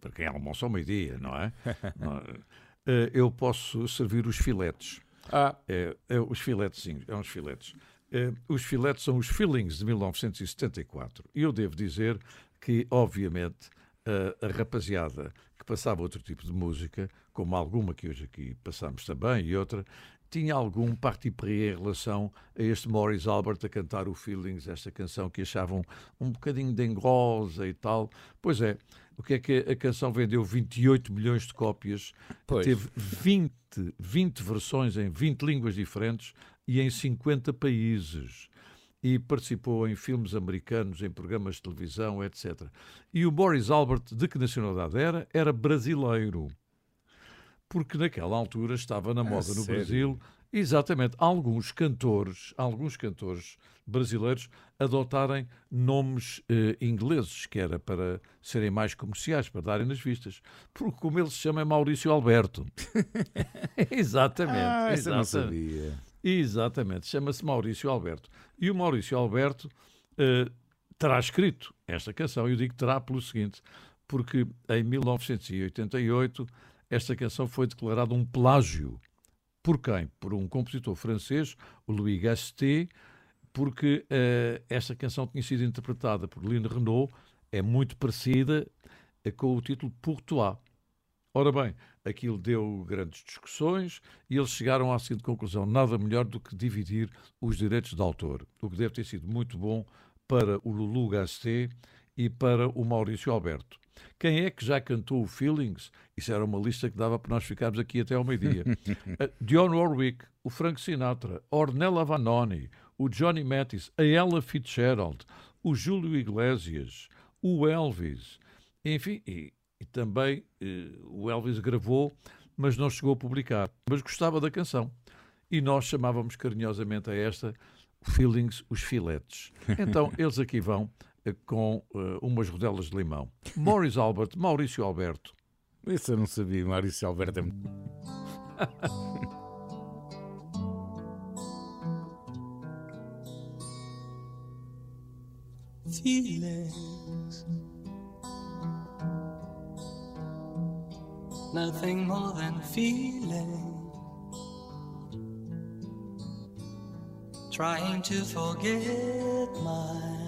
S4: para quem almoça ao meio-dia, não é? *laughs* Não, eh, Eu posso servir os filetes.
S3: Ah,
S4: É, é os filetes, sim, é uns filetes. Eh, os filetes são os Feelings de 1974. E eu devo dizer que, obviamente, eh, a rapaziada que passava outro tipo de música, como alguma que hoje aqui passamos também e outra, tinha algum parti em relação a este Morris Albert a cantar o Feelings, esta canção que achavam um bocadinho dengosa e tal. Pois é, o que é que a canção vendeu 28 milhões de cópias,
S3: Pois.
S4: teve 20, 20 versões em 20 línguas diferentes e em 50 países. E participou em filmes americanos, em programas de televisão, etc. E o Boris Albert, de que nacionalidade era? Era brasileiro. Porque naquela altura estava na moda no
S3: sério?
S4: Brasil, exatamente, alguns cantores, alguns cantores brasileiros adotarem nomes eh, ingleses, que era para serem mais comerciais, para darem nas vistas. Porque como ele se chama é Maurício Alberto. *laughs* exatamente.
S3: ah eu não
S4: exatamente.
S3: sabia.
S4: Exatamente, chama-se Maurício Alberto. E o Maurício Alberto eh, terá escrito esta canção, eu digo terá pelo seguinte, porque em 1988 esta canção foi declarada um plágio. Por quem? Por um compositor francês, o Louis Gastet, porque eh, esta canção tinha sido interpretada por Lynn Renault, é muito parecida eh, com o título Pourtois. Ora bem, aquilo deu grandes discussões e eles chegaram à seguinte conclusão: nada melhor do que dividir os direitos de autor, o que deve ter sido muito bom para o Lulu Gastet e para o Maurício Alberto. Quem é que já cantou o Feelings? Isso era uma lista que dava para nós ficarmos aqui até ao meio-dia. *laughs* Uh, Dionne Warwick, o Frank Sinatra, Ornella Vanoni, o Johnny Mathis, a Ella Fitzgerald, o Júlio Iglesias, o Elvis, enfim, e, e também eh, o Elvis gravou, mas não chegou a publicar. Mas gostava da canção. E nós chamávamos carinhosamente a esta Feelings os Filetes. *laughs* Então eles aqui vão com eh, umas rodelas de limão. Morris Albert, Maurício Alberto.
S3: Isso eu não sabia, Maurício Alberto é muito.
S11: feelings. Nothing more than feeling. Trying to forget my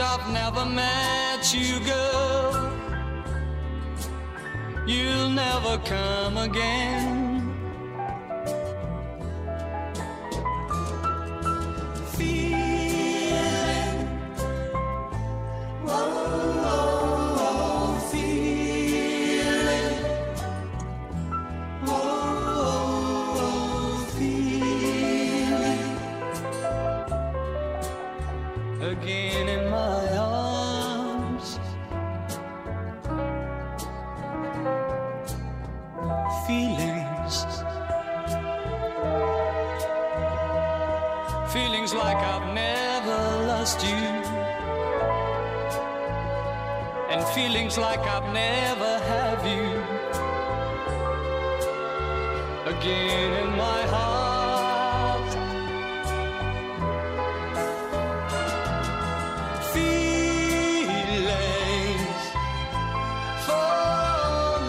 S11: I've never met you, girl. You'll never come again. Feeling, feeling, feeling again never you, and feelings like I've never have you again in my heart. feelings. For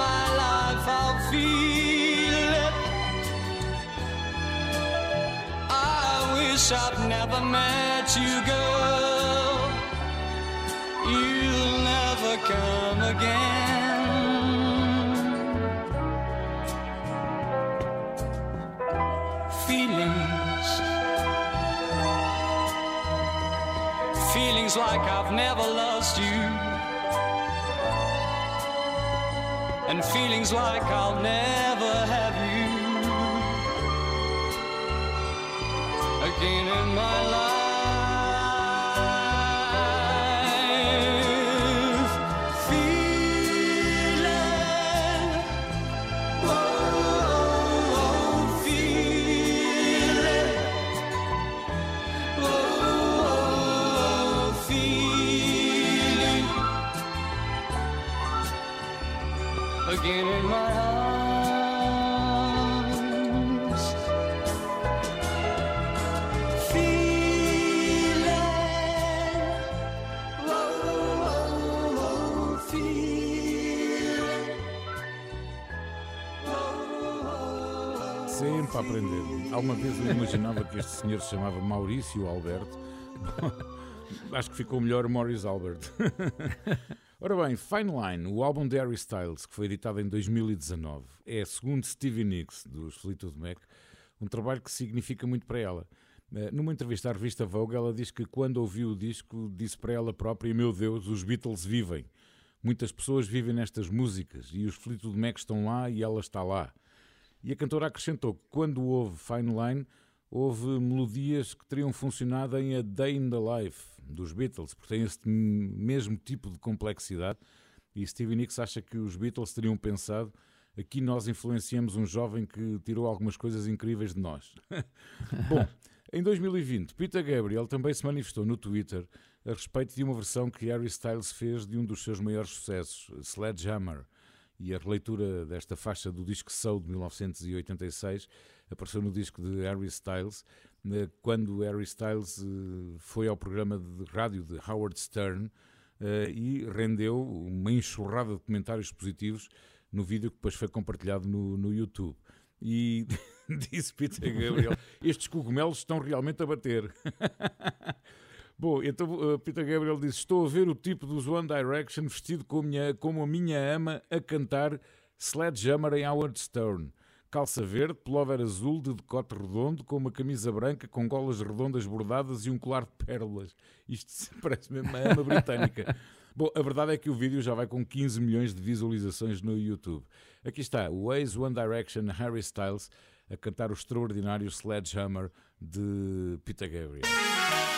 S11: my life, I'll feel it. I wish I'd never met you, girl. Come again. Feelings. feelings like I've never lost you, and feelings like I'll never
S3: Alguma vez eu imaginava que este senhor se chamava Maurício Alberto. *laughs* Acho que ficou melhor Maurice Albert. *laughs* Ora bem, Fine Line, o álbum de Harry Styles, que foi editado em 2019, é, segundo Stevie Nicks, dos Fleetwood Mac, um trabalho que significa muito para ela. Eh, Numa entrevista à revista Vogue, ela diz que quando ouviu o disco, disse para ela própria: Meu Deus, os Beatles vivem. Muitas pessoas vivem nestas músicas e os Fleetwood Mac estão lá e ela está lá. E a cantora acrescentou que quando houve Fine Line, houve melodias que teriam funcionado em A Day in the Life dos Beatles, porque tem este mesmo tipo de complexidade. E Stevie Nicks acha que os Beatles teriam pensado: aqui nós influenciamos um jovem que tirou algumas coisas incríveis de nós. *laughs* Bom, em 2020, Peter Gabriel também se manifestou no Twitter a respeito de uma versão que Harry Styles fez de um dos seus maiores sucessos, Sledgehammer. E a releitura desta faixa do disco Soul de 1986 apareceu no disco de Harry Styles, eh, quando Harry Styles eh, foi ao programa de rádio de Howard Stern
S12: eh, e rendeu uma enxurrada de comentários positivos no vídeo que depois foi compartilhado no, no YouTube. E *laughs* disse Peter Gabriel: Estes cogumelos estão realmente a bater. *laughs* Bom, então uh, Peter Gabriel disse: Estou a ver o tipo dos One Direction vestido como, minha, como a minha ama a cantar Sledgehammer em Howard Stone. Calça verde, pullover azul de decote redondo, com uma camisa branca com golas redondas bordadas e um colar de pérolas. Isto *laughs* parece mesmo uma ama britânica. Bom, a verdade é que o vídeo já vai com 15 milhões de visualizações no YouTube. Aqui está o ex One Direction Harry Styles a cantar o extraordinário Sledgehammer de Peter Gabriel.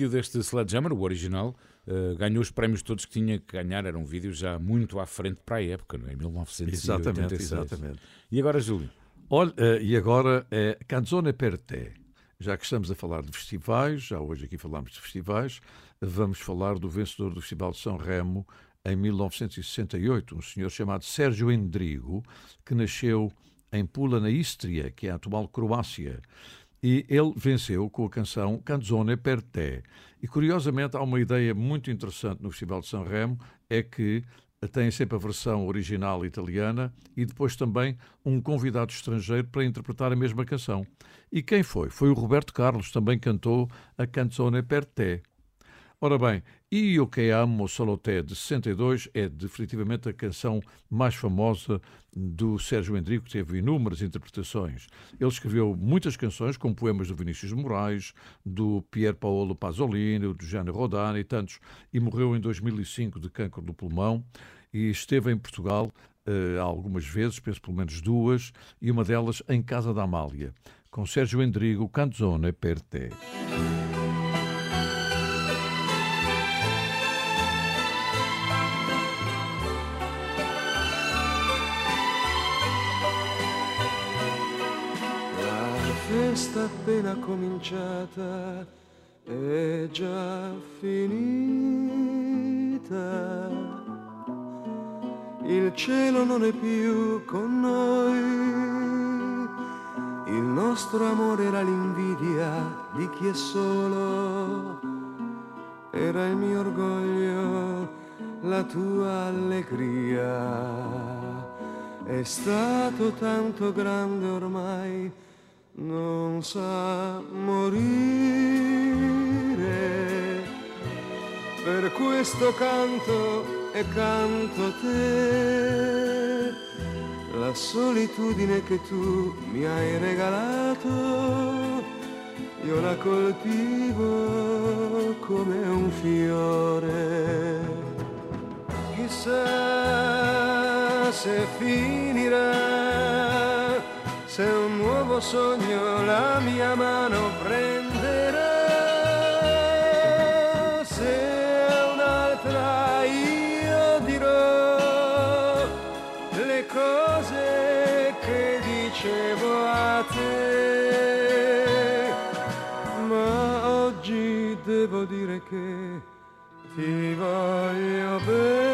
S3: Vídeo deste Sledgehammer, o original, uh, ganhou os prémios todos que tinha que ganhar. Era um vídeo já muito à frente para a época, não é? 1986.
S4: Exatamente, exatamente.
S3: E agora, Júlio?
S4: Olha, uh, e agora é Canzone per te. Já que estamos a falar de festivais, já hoje aqui falamos de festivais, vamos falar do vencedor do Festival de São Remo em 1968, um senhor chamado Sérgio Endrigo, que nasceu em Pula, na Istria, que é a atual Croácia. E ele venceu com a canção Canzone per te. E curiosamente há uma ideia muito interessante no Festival de São Remo, é que tem sempre a versão original italiana e depois também um convidado estrangeiro para interpretar a mesma canção. E quem foi? Foi o Roberto Carlos, também cantou a Canzone per te. Ora bem, Io che amo solo te, de 62, é definitivamente a canção mais famosa do Sérgio Endrico, que teve inúmeras interpretações. Ele escreveu muitas canções, como poemas do Vinícius Moraes, do Pier Paolo Pasolini, do Gianni Rodani e tantos, e morreu em 2005 de câncer do pulmão e esteve em Portugal uh, algumas vezes, penso pelo menos duas, e uma delas em Casa da Amália, com Sérgio Endrigo, Canzone per te.
S13: Festa appena cominciata è già finita. Il cielo non è più con noi, il nostro amore era l'invidia di chi è solo, era il mio orgoglio, la tua allegria. È stato tanto grande ormai non sa morire. Per questo canto e canto te, la solitudine che tu mi hai regalato, io la coltivo come un fiore. Chissà se finirà se un nuovo sogno la mia mano prenderà, se un'altra io dirò le cose che dicevo a te, ma oggi devo dire che ti voglio bene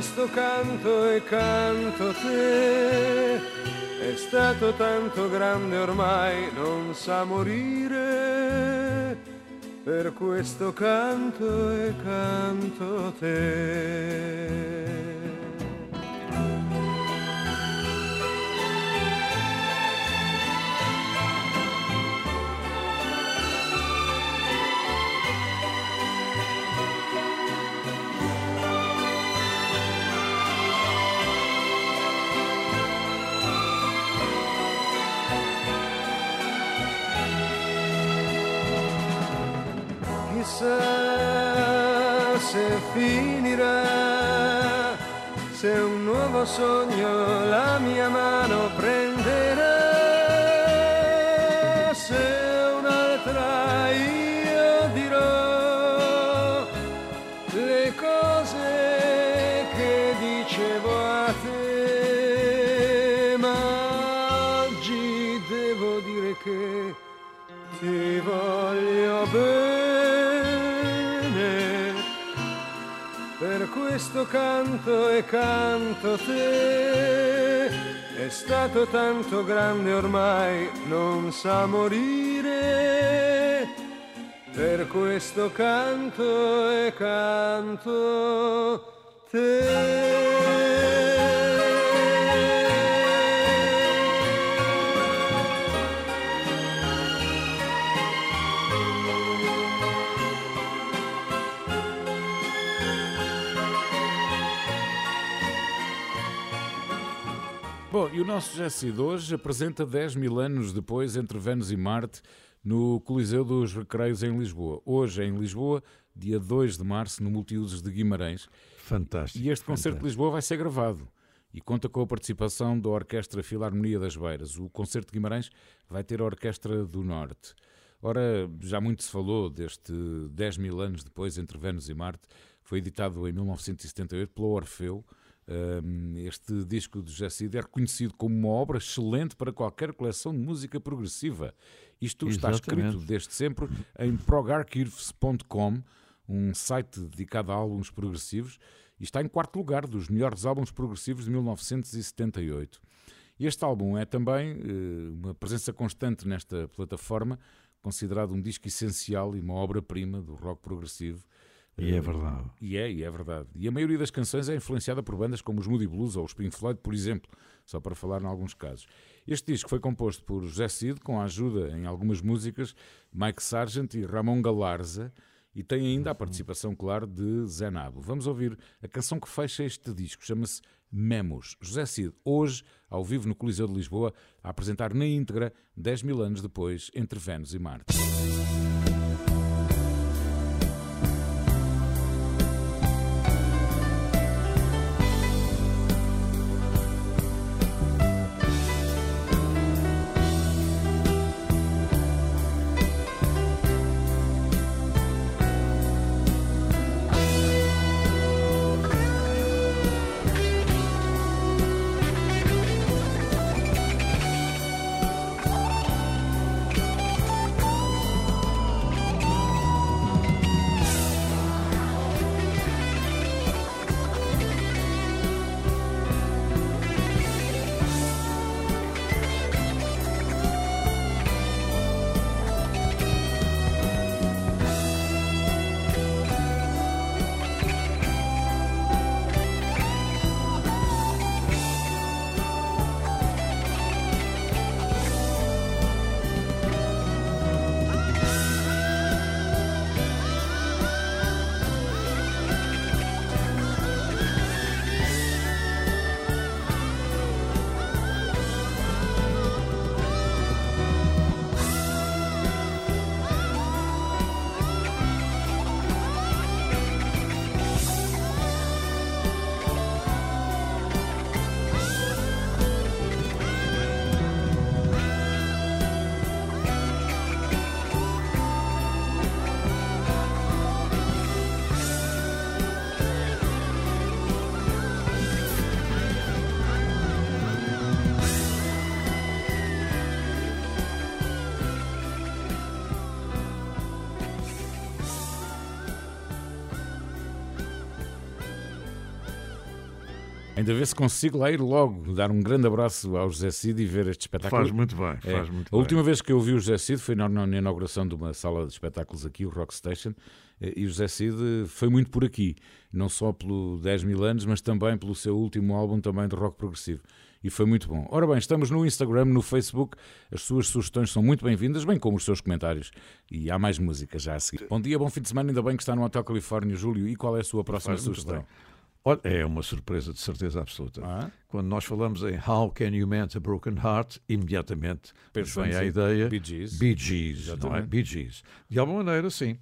S13: questo canto e canto te. È stato tanto grande ormai, non sa morire. Per questo canto e canto te. Chissà se finirà, se un nuovo sogno la mia mano prenderà, questo canto e canto te, è stato tanto grande ormai, non sa morire. Per questo canto e canto
S3: Bom, e o nosso Jesse de hoje apresenta 10 mil anos depois entre Vênus e Marte no Coliseu dos Recreios em Lisboa. Hoje em Lisboa, dia 2 de março, no Multiusos de Guimarães.
S4: Fantástico.
S3: E este concerto de Lisboa vai ser gravado. e conta com a participação da Orquestra Filarmonia das Beiras. O Concerto de Guimarães vai ter a Orquestra do Norte. Ora, já muito se falou deste 10 mil anos depois, entre Vênus e Marte, foi editado em 1978 pela Orfeu. Este disco de José Cid é reconhecido como uma obra excelente para qualquer coleção de música progressiva. Isto está
S4: Exatamente.
S3: escrito desde sempre em progarchives.com, um site dedicado a álbuns progressivos, e está em quarto lugar dos melhores álbuns progressivos de 1978. Este álbum é também eh, uma presença constante nesta plataforma, considerado um disco essencial e uma obra-prima do rock progressivo.
S4: E é verdade.
S3: E é, e é verdade. E a maioria das canções é influenciada por bandas como os Moody Blues ou os Pink Floyd, por exemplo, só para falar em alguns casos. Este disco foi composto por José Cid, com a ajuda em algumas músicas, Mike Sargent e Ramon Galarza, e tem ainda a participação, claro, de Zé Nabo. Vamos ouvir a canção que fecha este disco, chama-se Memos. José Cid, hoje, ao vivo no Coliseu de Lisboa, a apresentar na íntegra, 10 mil anos depois, entre Vênus e Marte. Ainda ver se consigo lá ir logo, dar um grande abraço ao José Cid e ver este espetáculo.
S4: Faz muito bem,
S3: É,
S4: faz muito
S3: a
S4: bem.
S3: última vez que eu vi o José Cid foi na, na inauguração de uma sala de espetáculos aqui, o Rock Station, eh, e o José Cid foi muito por aqui, não só pelo 10 mil anos, mas também pelo seu último álbum também de rock progressivo. E foi muito bom. Ora bem, estamos no Instagram, no Facebook. As suas sugestões são muito bem-vindas, bem como os seus comentários. E há mais música já a seguir. Bom dia, bom fim de semana. Ainda bem que está no Hotel Califórnia, Júlio. E qual é a sua próxima sugestão?
S4: bem. Olha, é uma surpresa de certeza absoluta.
S3: Ah?
S4: Quando nós falamos em How Can You Mend a Broken Heart, imediatamente vem a ideia
S3: Bee Gees.
S4: Bee Gees, não é? Bee Gees. De alguma maneira, sim.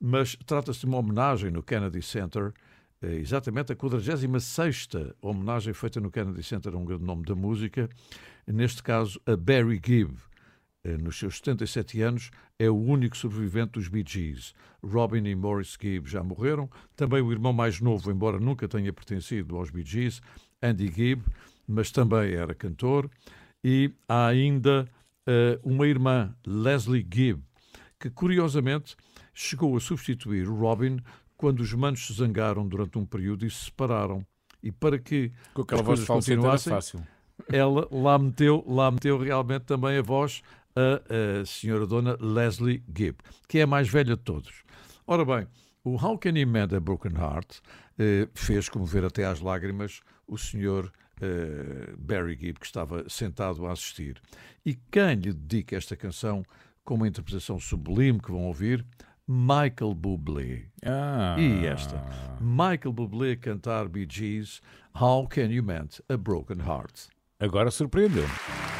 S4: Mas trata-se de uma homenagem no Kennedy Center, eh, exatamente a 46ª homenagem feita no Kennedy Center a um grande nome da música, neste caso a Barry Gibb. Eh, Nos seus 77 anos, é o único sobrevivente dos Bee Gees. Robin e Morris Gibb já morreram. Também o irmão mais novo, embora nunca tenha pertencido aos Bee Gees, Andy Gibb, mas também era cantor. E há ainda eh, uma irmã, Leslie Gibb, que curiosamente chegou a substituir Robin quando os manos se zangaram durante um período e se separaram. E para que
S3: Com aquela
S4: as coisas continuassem, ela lá meteu, lá meteu realmente também a voz a, a senhora dona Leslie Gibb, que é a mais velha de todos. Ora bem, o How Can You Mend a Broken Heart eh, fez comover até às lágrimas o senhor eh, Barry Gibb, que estava sentado a assistir. E quem lhe dedica esta canção com uma interpretação sublime que vão ouvir? Michael Bublé.
S3: Ah.
S4: E esta? Michael Bublé cantar Bee Gees, How Can You Mend a Broken Heart?
S3: Agora surpreendeu-me.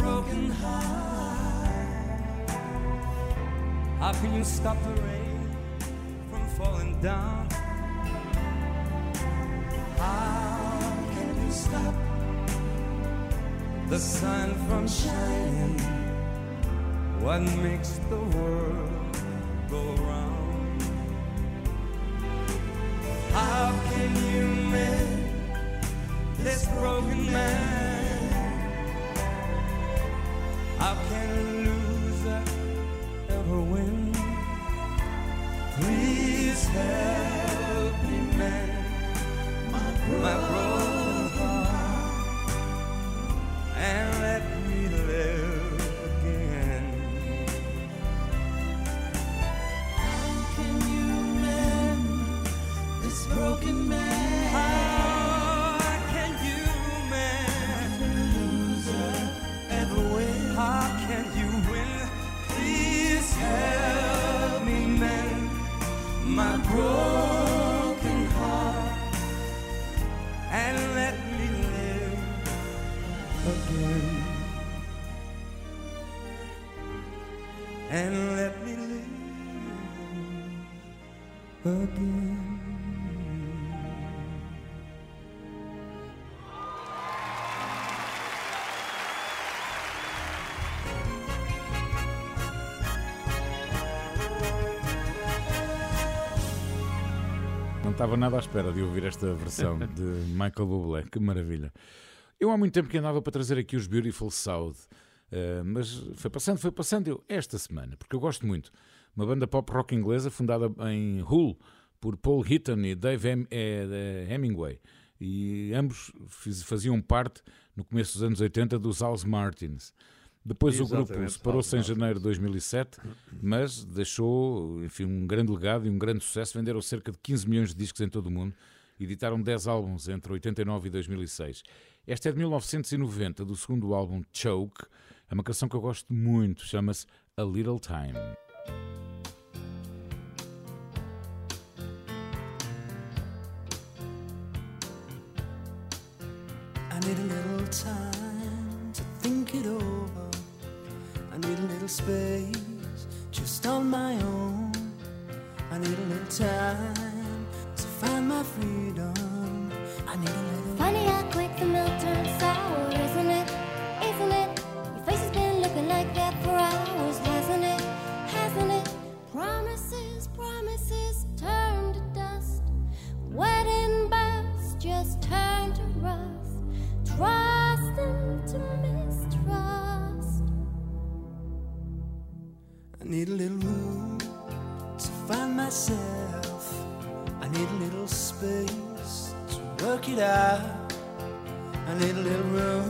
S9: broken heart? How can you stop the rain from falling down? How can you stop the sun from shining? What makes the world go round? How can you mend this broken man? How can a loser ever win? Please help me mend my broken heart
S3: estava nada à espera de ouvir esta versão *laughs* de Michael Bublé, que maravilha. Eu há muito tempo que andava para trazer aqui os Beautiful South, eh, mas foi passando, foi passando eu esta semana, porque eu gosto muito. Uma banda pop rock inglesa fundada em Hull por Paul Hitton e Dave Hem- eh, eh, Hemingway. E ambos fiz- faziam parte, no começo dos anos 80, dos House Martins. Depois o grupo
S4: Exatamente,
S3: separou-se em janeiro de 2007, mas deixou enfim, um grande legado e um grande sucesso. Venderam cerca de 15 milhões de discos em todo o mundo. Editaram 10 álbuns entre 89 e 2006. Esta é de 1990, do segundo álbum Choke. É uma canção que eu gosto muito, chama-se A Little Time.
S14: I need a little time need a little space just on my own. I need a little time to find my freedom. I need a little.
S12: Funny how quick the milk turns sour, isn't it? Isn't it? Your face has been looking like that for hours, hasn't it? Hasn't it? Promises, promises turn to dust. Wedding bells just turn to rust. Trust into mistrust.
S14: Need a little room to find myself. I need a little space to work it out. I need a little room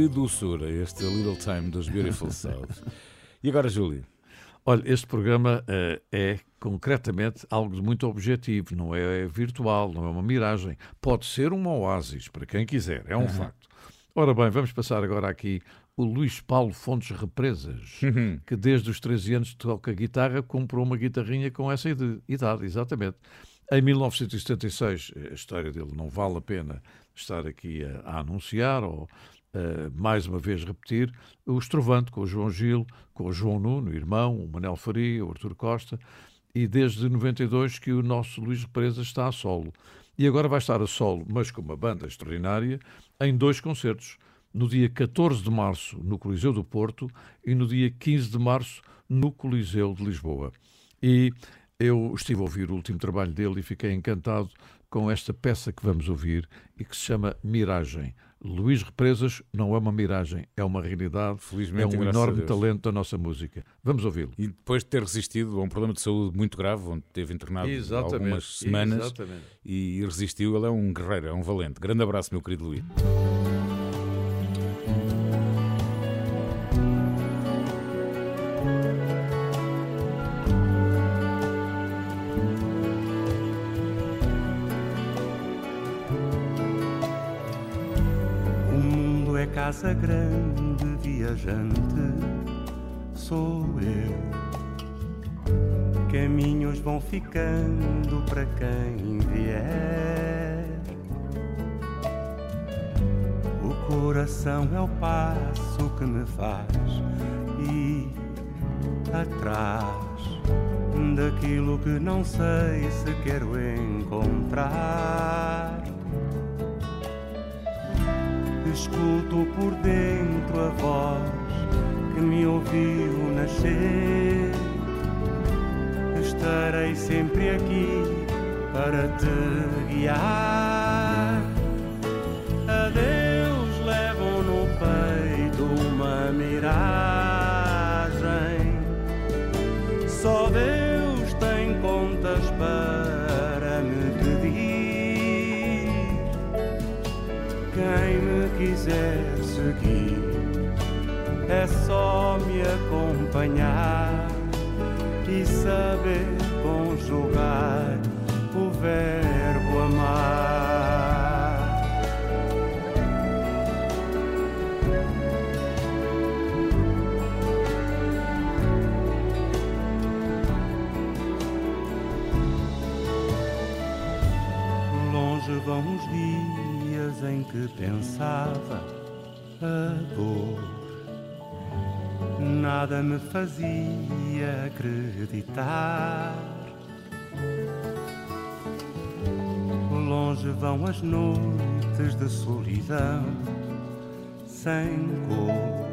S3: Que doçura este Little Time dos Beautiful Souls. E agora, Júlio?
S4: Olha, este programa eh, é concretamente algo de muito objetivo, não é virtual, não é uma miragem. Pode ser um oásis, para quem quiser, é um
S3: Uhum.
S4: facto. Ora bem, vamos passar agora aqui o Luís Paulo Fontes Represas,
S3: Uhum.
S4: que desde os 13 anos toca guitarra, comprou uma guitarrinha com essa idade, exatamente. Em 1976, a história dele não vale a pena estar aqui a, a anunciar ou eh, mais uma vez repetir, o Estrovante com o João Gil, com o João Nuno, irmão, o Manel Faria, o Artur Costa, e desde 92 que o nosso Luís Represas está a solo. E agora vai estar a solo, mas com uma banda extraordinária, em dois concertos. No dia 14 de março, no Coliseu do Porto, e no dia 15 de março, no Coliseu de Lisboa. E eu estive a ouvir o último trabalho dele e fiquei encantado com esta peça que vamos ouvir e que se chama Miragem. Luís Represas não é uma miragem, é uma realidade,
S3: Felizmente,
S4: é um enorme talento da nossa música. Vamos ouvi-lo.
S3: E depois de ter resistido a um problema de saúde muito grave, onde teve internado
S4: Exatamente,
S3: algumas semanas
S4: exatamente.
S3: e resistiu, ele é um guerreiro, é um valente. Grande abraço, meu querido Luís.
S15: Casa grande, viajante, sou eu. Caminhos vão ficando para quem vier. O coração é o passo que me faz ir atrás daquilo que não sei se quero encontrar. Sempre aqui para te guiar. A Deus levam no peito uma miragem. Só Deus tem contas para me pedir. Quem me quiser seguir é só me acompanhar e saber verbo amar. Longe vão os dias em que pensava a dor. Nada me fazia acreditar. Vão as noites de solidão sem cor.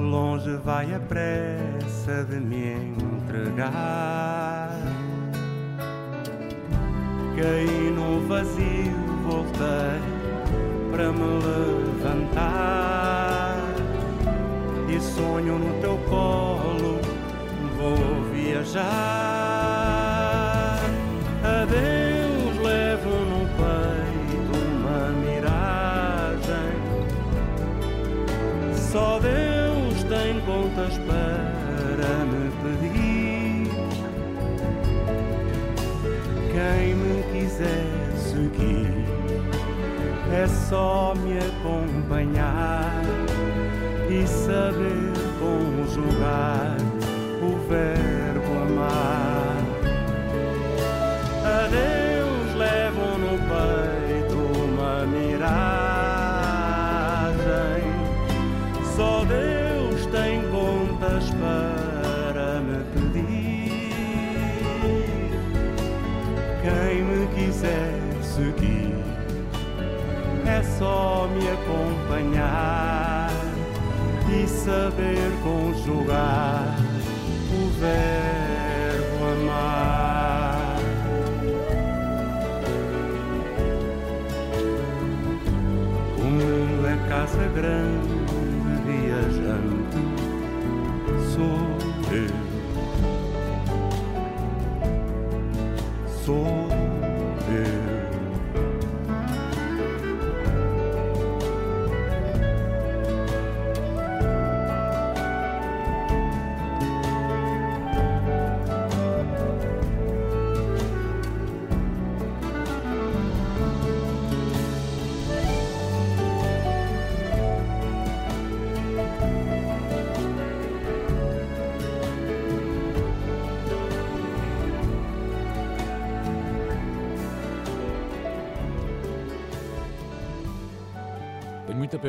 S15: Longe vai a pressa de me entregar. Caí no vazio, voltei para me levantar. E sonho no teu colo, vou viajar. É só me acompanhar e saber conjugar o verbo amar. A Deus levo no peito uma miragem. Só Deus tem contas para me pedir. Quem me quiser seguir é só me acompanhar e saber conjugar o verbo amar. O mundo é casa grande, viajante, sou eu. Sou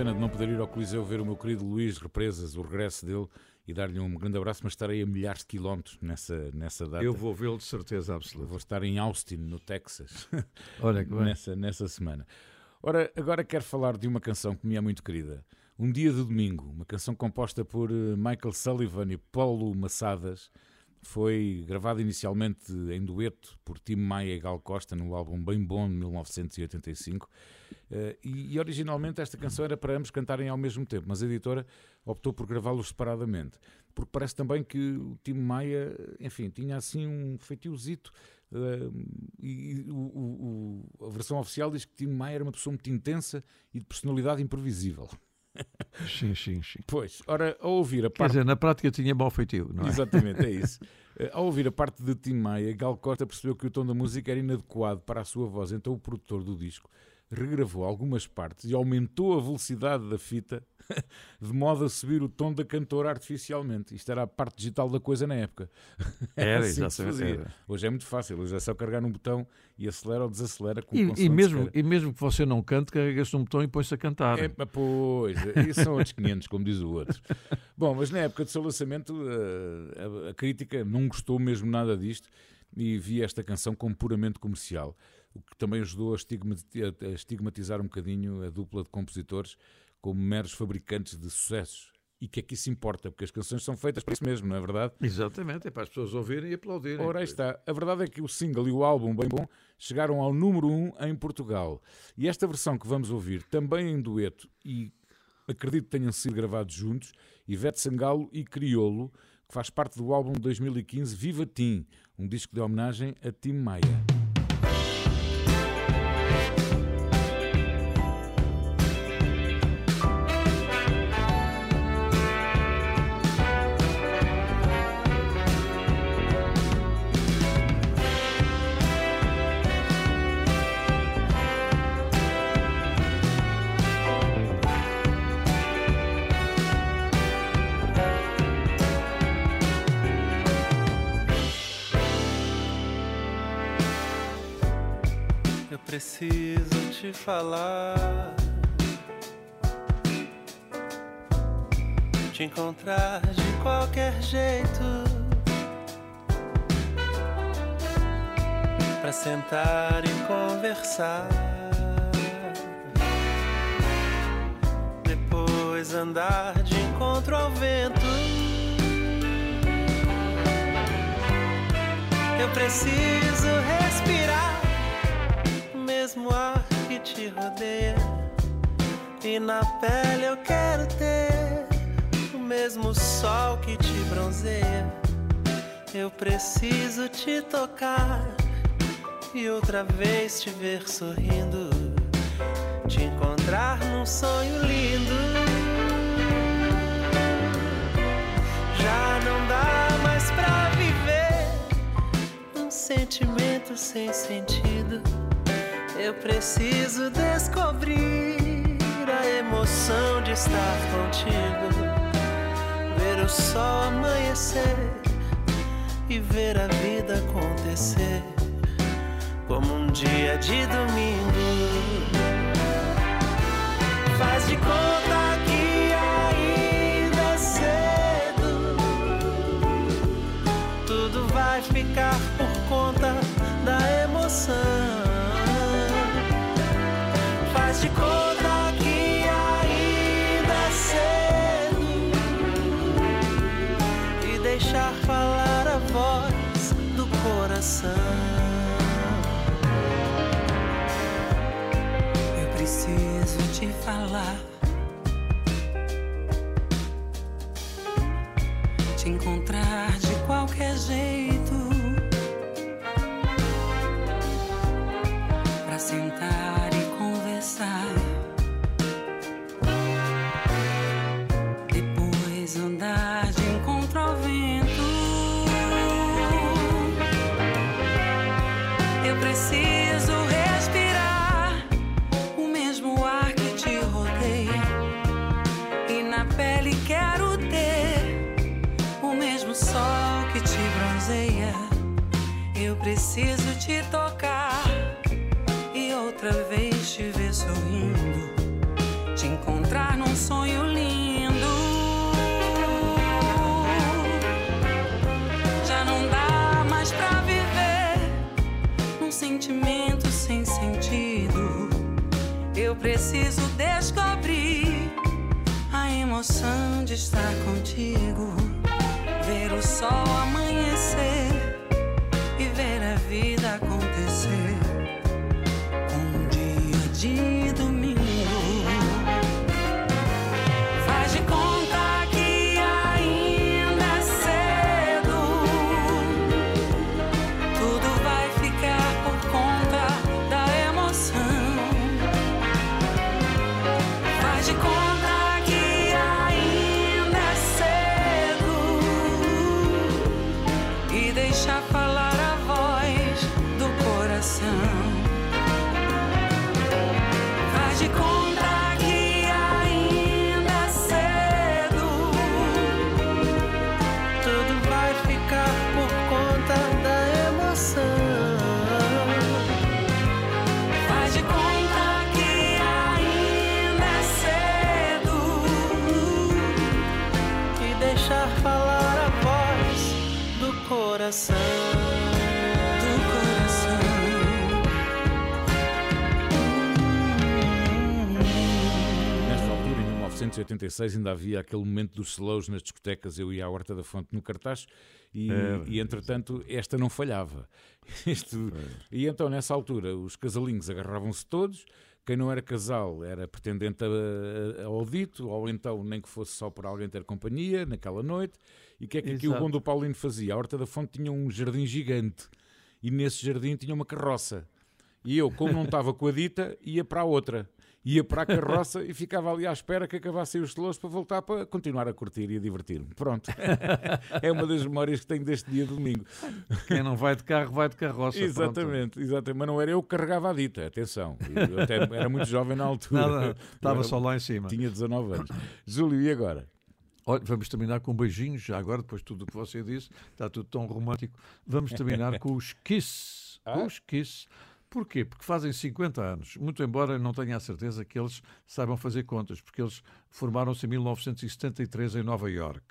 S3: pena de não poder ir ao Coliseu ver o meu querido Luís Represas, o regresso dele, e dar-lhe um grande abraço, mas estarei a milhares de quilómetros nessa, nessa data.
S4: Eu vou vê-lo de certeza absoluta.
S3: Vou estar em Austin, no Texas, *laughs*
S4: Olha que bem.
S3: nessa, nessa semana. Ora, agora quero falar de uma canção que me é muito querida. Um Dia de Domingo, uma canção composta por eh, Michael Sullivan e Paulo Massadas. Foi gravada inicialmente em dueto por Tim Maia e Gal Costa no álbum Bem Bom de 1985. Eh, e, originalmente esta canção era para ambos cantarem ao mesmo tempo, mas a editora optou por gravá-los separadamente. Porque parece também que o Tim Maia, enfim, tinha assim um feitiozito. eh, e a versão oficial diz que Tim Maia era uma pessoa muito intensa e de personalidade imprevisível.
S4: Sim, sim, sim.
S3: Pois, ora, ao ouvir a
S4: Quer
S3: parte.
S4: dizer, na prática tinha mau feitio, não é?
S3: Exatamente, é isso. *laughs* Eh, Ao ouvir a parte de Tim Maia, Gal Costa percebeu que o tom da música era inadequado para a sua voz, então o produtor do disco regravou algumas partes e aumentou a velocidade da fita *laughs* de modo a subir o tom da cantora artificialmente. Isto era a parte digital da coisa na época. *laughs*
S4: Era,
S3: assim que se
S4: exatamente,
S3: fazia.
S4: era.
S3: Hoje é muito fácil, hoje é só carregar num botão e acelera ou desacelera com o
S4: E, e mesmo, e mesmo que você não cante, carrega-se um botão e põe-se a cantar.
S3: É, pois, isso são outros 500, como diz o outro. *laughs* Bom, mas na época do seu lançamento, eh, a, a crítica não gostou mesmo nada disto e via esta canção como puramente comercial, o que também ajudou a a estigmatizar um bocadinho a dupla de compositores como meros fabricantes de sucessos. E que é que isso importa? Porque as canções são feitas para isso mesmo, não é verdade?
S4: Exatamente, é para as pessoas ouvirem e aplaudirem.
S3: Ora, aí está. A verdade é que o single e o álbum Bem Bom chegaram ao número 1 um em Portugal. E esta versão que vamos ouvir, também em dueto, e acredito que tenham sido gravados juntos, Ivete Sangalo e Criolo, que faz parte do álbum de 2015 Viva Tim, um disco de homenagem a Tim Maia.
S16: Te falar. Te encontrar de qualquer jeito. Pra sentar e conversar. Depois andar de encontro ao vento. Eu preciso respirar te rodeia. E na pele eu quero ter o mesmo sol que te bronzeia. Eu preciso te tocar e outra vez te ver sorrindo. Te encontrar num sonho lindo. Já não dá mais pra viver um sentimento sem sentido. Eu preciso descobrir a emoção de estar contigo. Ver o sol amanhecer e ver a vida acontecer como um dia de domingo. Faz de conta que ainda é cedo. Tudo vai ficar por conta da emoção. Coração.
S11: Eu preciso te falar. Outra vez te ver sorrindo. Te encontrar um sonho lindo. Já não dá mais pra viver um sentimento sem sentido. Eu preciso descobrir a emoção de estar contigo, ver o sol amanhecer
S3: 1986, ainda havia aquele momento dos slows nas discotecas. Eu ia à Horta da Fonte no cartaz e,
S4: É,
S3: e entretanto, esta não falhava. *laughs* Isto- e então, nessa altura, os casalinhos agarravam-se todos. Quem não era casal era pretendente a- a- ao dito, ou então nem que fosse só por alguém ter companhia naquela noite. E o que é que aqui o bom do Paulino fazia? A Horta da Fonte tinha um jardim gigante e nesse jardim tinha uma carroça. E eu, como não estava com a dita, ia para a outra. Ia para a carroça e ficava ali à espera que acabassem os slows para voltar para continuar a curtir e a divertir-me. Pronto. *laughs* é uma das memórias que tenho deste dia de domingo.
S4: Quem não vai de carro, vai de carroça. pronto.
S3: Exatamente, exatamente. Mas não era eu que carregava a dita, atenção. Eu até era muito jovem na altura.
S4: Nada, estava
S3: era-
S4: só lá em cima.
S3: Tinha 19 anos. Júlio, e agora?
S4: Olha, vamos terminar com beijinhos, já agora, depois de tudo o que você disse, está tudo tão romântico. Vamos terminar *laughs* com os Kiss. Com os Kiss. Porquê? Porque fazem 50 anos, muito embora não tenha a certeza que eles saibam fazer contas, porque eles formaram-se em 1973 em Nova York.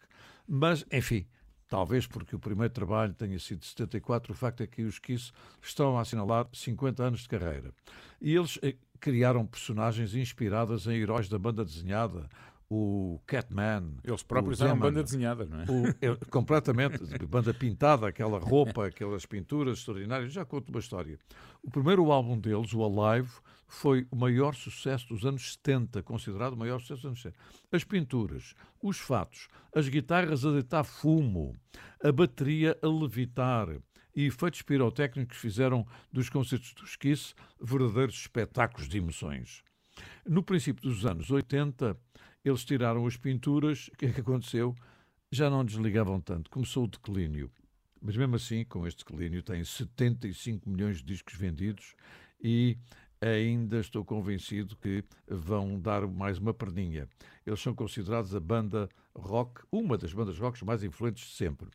S4: Mas, enfim, talvez porque o primeiro trabalho tenha sido de 74, o facto é que os Kiss estão a assinalar 50 anos de carreira. E eles eh, criaram personagens inspiradas em heróis da banda desenhada, o Catman.
S3: Eles próprios eram banda desenhada, não é?
S4: o- eu- completamente, *laughs* banda pintada, aquela roupa, aquelas pinturas extraordinárias. Já conto uma história. O primeiro álbum deles, o Alive, foi o maior sucesso dos anos 70, considerado o maior sucesso dos anos 70. As pinturas, os fatos, as guitarras a deitar fumo, a bateria a levitar e efeitos pirotécnicos fizeram dos concertos dos Kiss verdadeiros espetáculos de emoções. No princípio dos anos 80, eles tiraram as pinturas. O que é que aconteceu? Já não desligavam tanto. Começou o declínio. Mas mesmo assim, com este declínio, têm 75 milhões de discos vendidos e ainda estou convencido que vão dar mais uma perninha. Eles são considerados a banda rock, uma das bandas rock mais influentes de sempre.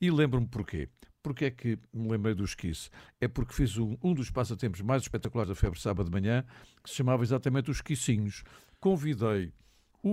S4: E lembro-me porquê. Porque é que me lembrei dos Kiss? É porque fiz um, um dos passatempos mais espetaculares da Febre Sábado de Manhã, que se chamava exatamente os Kissinhos. Convidei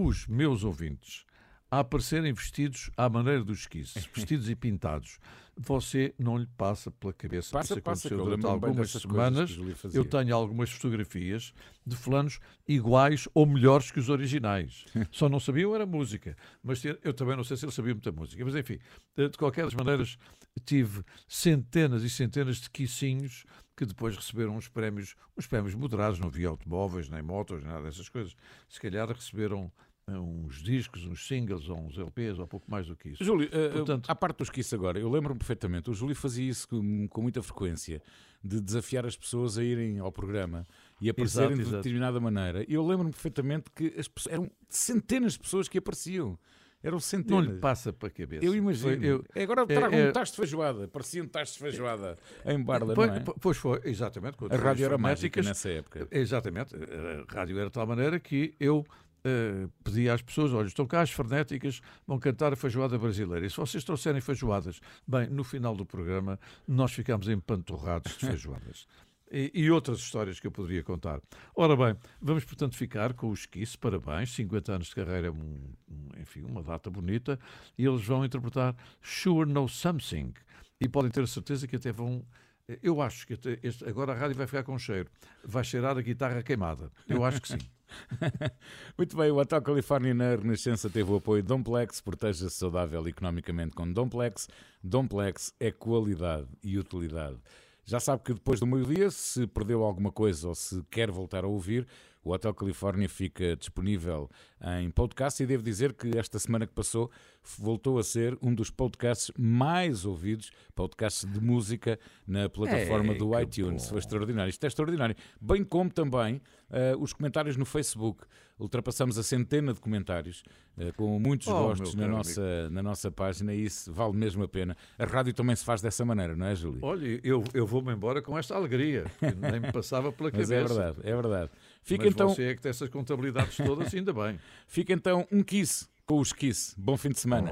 S4: os meus ouvintes a aparecerem vestidos à maneira dos Kiss, *laughs* vestidos e pintados. Você não lhe passa pela cabeça
S3: Passa,
S4: isso
S3: passa,
S4: aconteceu
S3: eu
S4: durante algumas semanas. Eu tenho algumas fotografias de fulanos iguais ou melhores que os originais. *laughs* Só não sabiam era música. Mas eu também não sei se eles sabiam muita música. Mas enfim, de qualquer das maneiras, tive centenas e centenas de quicinhos que depois receberam uns prémios, uns prémios moderados, não havia automóveis, nem motos, nada dessas coisas. Se calhar receberam uns discos, uns singles, ou uns LPs, ou pouco mais do que isso.
S3: Júlio, eh,
S4: Portanto,
S3: à parte dos Kiss agora, eu lembro-me perfeitamente, o Júlio fazia isso com, com muita frequência, de desafiar as pessoas a irem ao programa e aparecerem
S4: Exato,
S3: de
S4: exato.
S3: determinada maneira. E eu lembro-me perfeitamente que as eram centenas de pessoas que apareciam. Eram
S4: não
S3: centenas.
S4: lhe passa para a cabeça.
S3: Eu imagino.
S4: Eu-
S3: Agora
S4: é-
S3: trago
S4: é-
S3: um tacho de feijoada. Parecia um tacho de feijoada em Barda,
S4: Pois,
S3: não é?
S4: pois foi, exatamente.
S3: A rádio era mágica nessa época.
S4: Exatamente. A rádio era de tal maneira que eu eh, pedi às pessoas: olha, estão cá as frenéticas, vão cantar a feijoada brasileira. E se vocês trouxerem feijoadas, bem, no final do programa nós ficámos empanturrados de *laughs* feijoadas. E, e outras histórias que eu poderia contar. Ora bem, vamos portanto ficar com os Kiss, parabéns, 50 anos de carreira, um, um, enfim, uma data bonita, e eles vão interpretar Sure Know Something, e podem ter a certeza que até vão eu acho que este, agora a rádio vai ficar com cheiro. Vai cheirar a guitarra queimada. Eu acho que sim. *laughs*
S17: Muito bem, o Hotel Califórnia na Renascença teve o apoio de Domplex. Proteja-se saudável economicamente com Domplex. Domplex é qualidade e utilidade. Já sabe que depois do meio-dia, se perdeu alguma coisa ou se quer voltar a ouvir, o Hotel Califórnia fica disponível em podcast e devo dizer que esta semana que passou voltou a ser um dos podcasts mais ouvidos, podcasts de música na plataforma
S4: é,
S17: do iTunes. Foi extraordinário. Isto é extraordinário. Bem como também uh, os comentários no Facebook. Ultrapassamos a centena de comentários, uh, com muitos
S4: oh,
S17: gostos na nossa, na nossa página e isso vale mesmo a pena. A rádio também se faz dessa maneira, não é, Júlio?
S4: Olha, eu, eu vou-me embora com esta alegria, nem me passava pela cabeça.
S17: Mas é verdade, é verdade.
S4: Fica Mas então... você é que tem essas contabilidades todas, ainda bem. *laughs*
S17: Fica então um kiss com os kiss. Bom fim de semana.